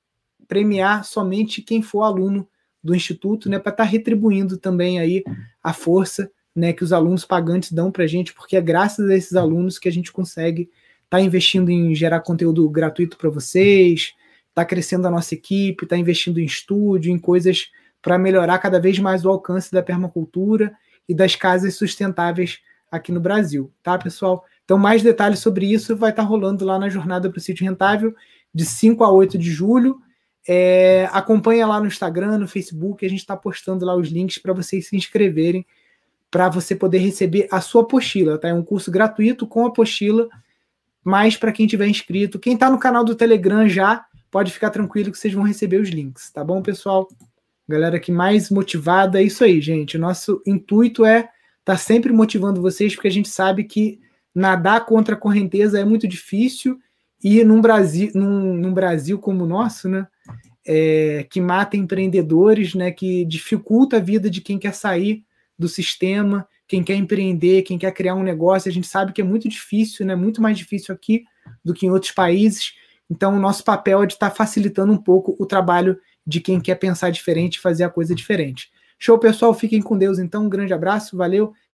premiar somente quem for aluno do Instituto, né, para estar tá retribuindo também aí a força né, que os alunos pagantes dão para a gente, porque é graças a esses alunos que a gente consegue estar tá investindo em gerar conteúdo gratuito para vocês, está crescendo a nossa equipe, está investindo em estúdio, em coisas para melhorar cada vez mais o alcance da permacultura e das casas sustentáveis aqui no Brasil, tá, pessoal? Então, mais detalhes sobre isso vai estar rolando lá na Jornada para o Sítio Rentável, de 5 a 8 de julho. É, acompanha lá no Instagram, no Facebook, a gente está postando lá os links para vocês se inscreverem, para você poder receber a sua apostila, tá? É um curso gratuito com apostila, mas para quem tiver inscrito, quem está no canal do Telegram já, pode ficar tranquilo que vocês vão receber os links, tá bom, pessoal? Galera que mais motivada, é isso aí, gente. Nosso intuito é estar tá sempre motivando vocês, porque a gente sabe que nadar contra a correnteza é muito difícil E num Brasil, num, num Brasil como o nosso, né, é, que mata empreendedores, né, que dificulta a vida de quem quer sair do sistema, quem quer empreender, quem quer criar um negócio, a gente sabe que é muito difícil, né, muito mais difícil aqui do que em outros países. Então, o nosso papel é de estar facilitando um pouco o trabalho de quem quer pensar diferente fazer a coisa diferente. Show, pessoal. Fiquem com Deus, então. Um grande abraço, valeu.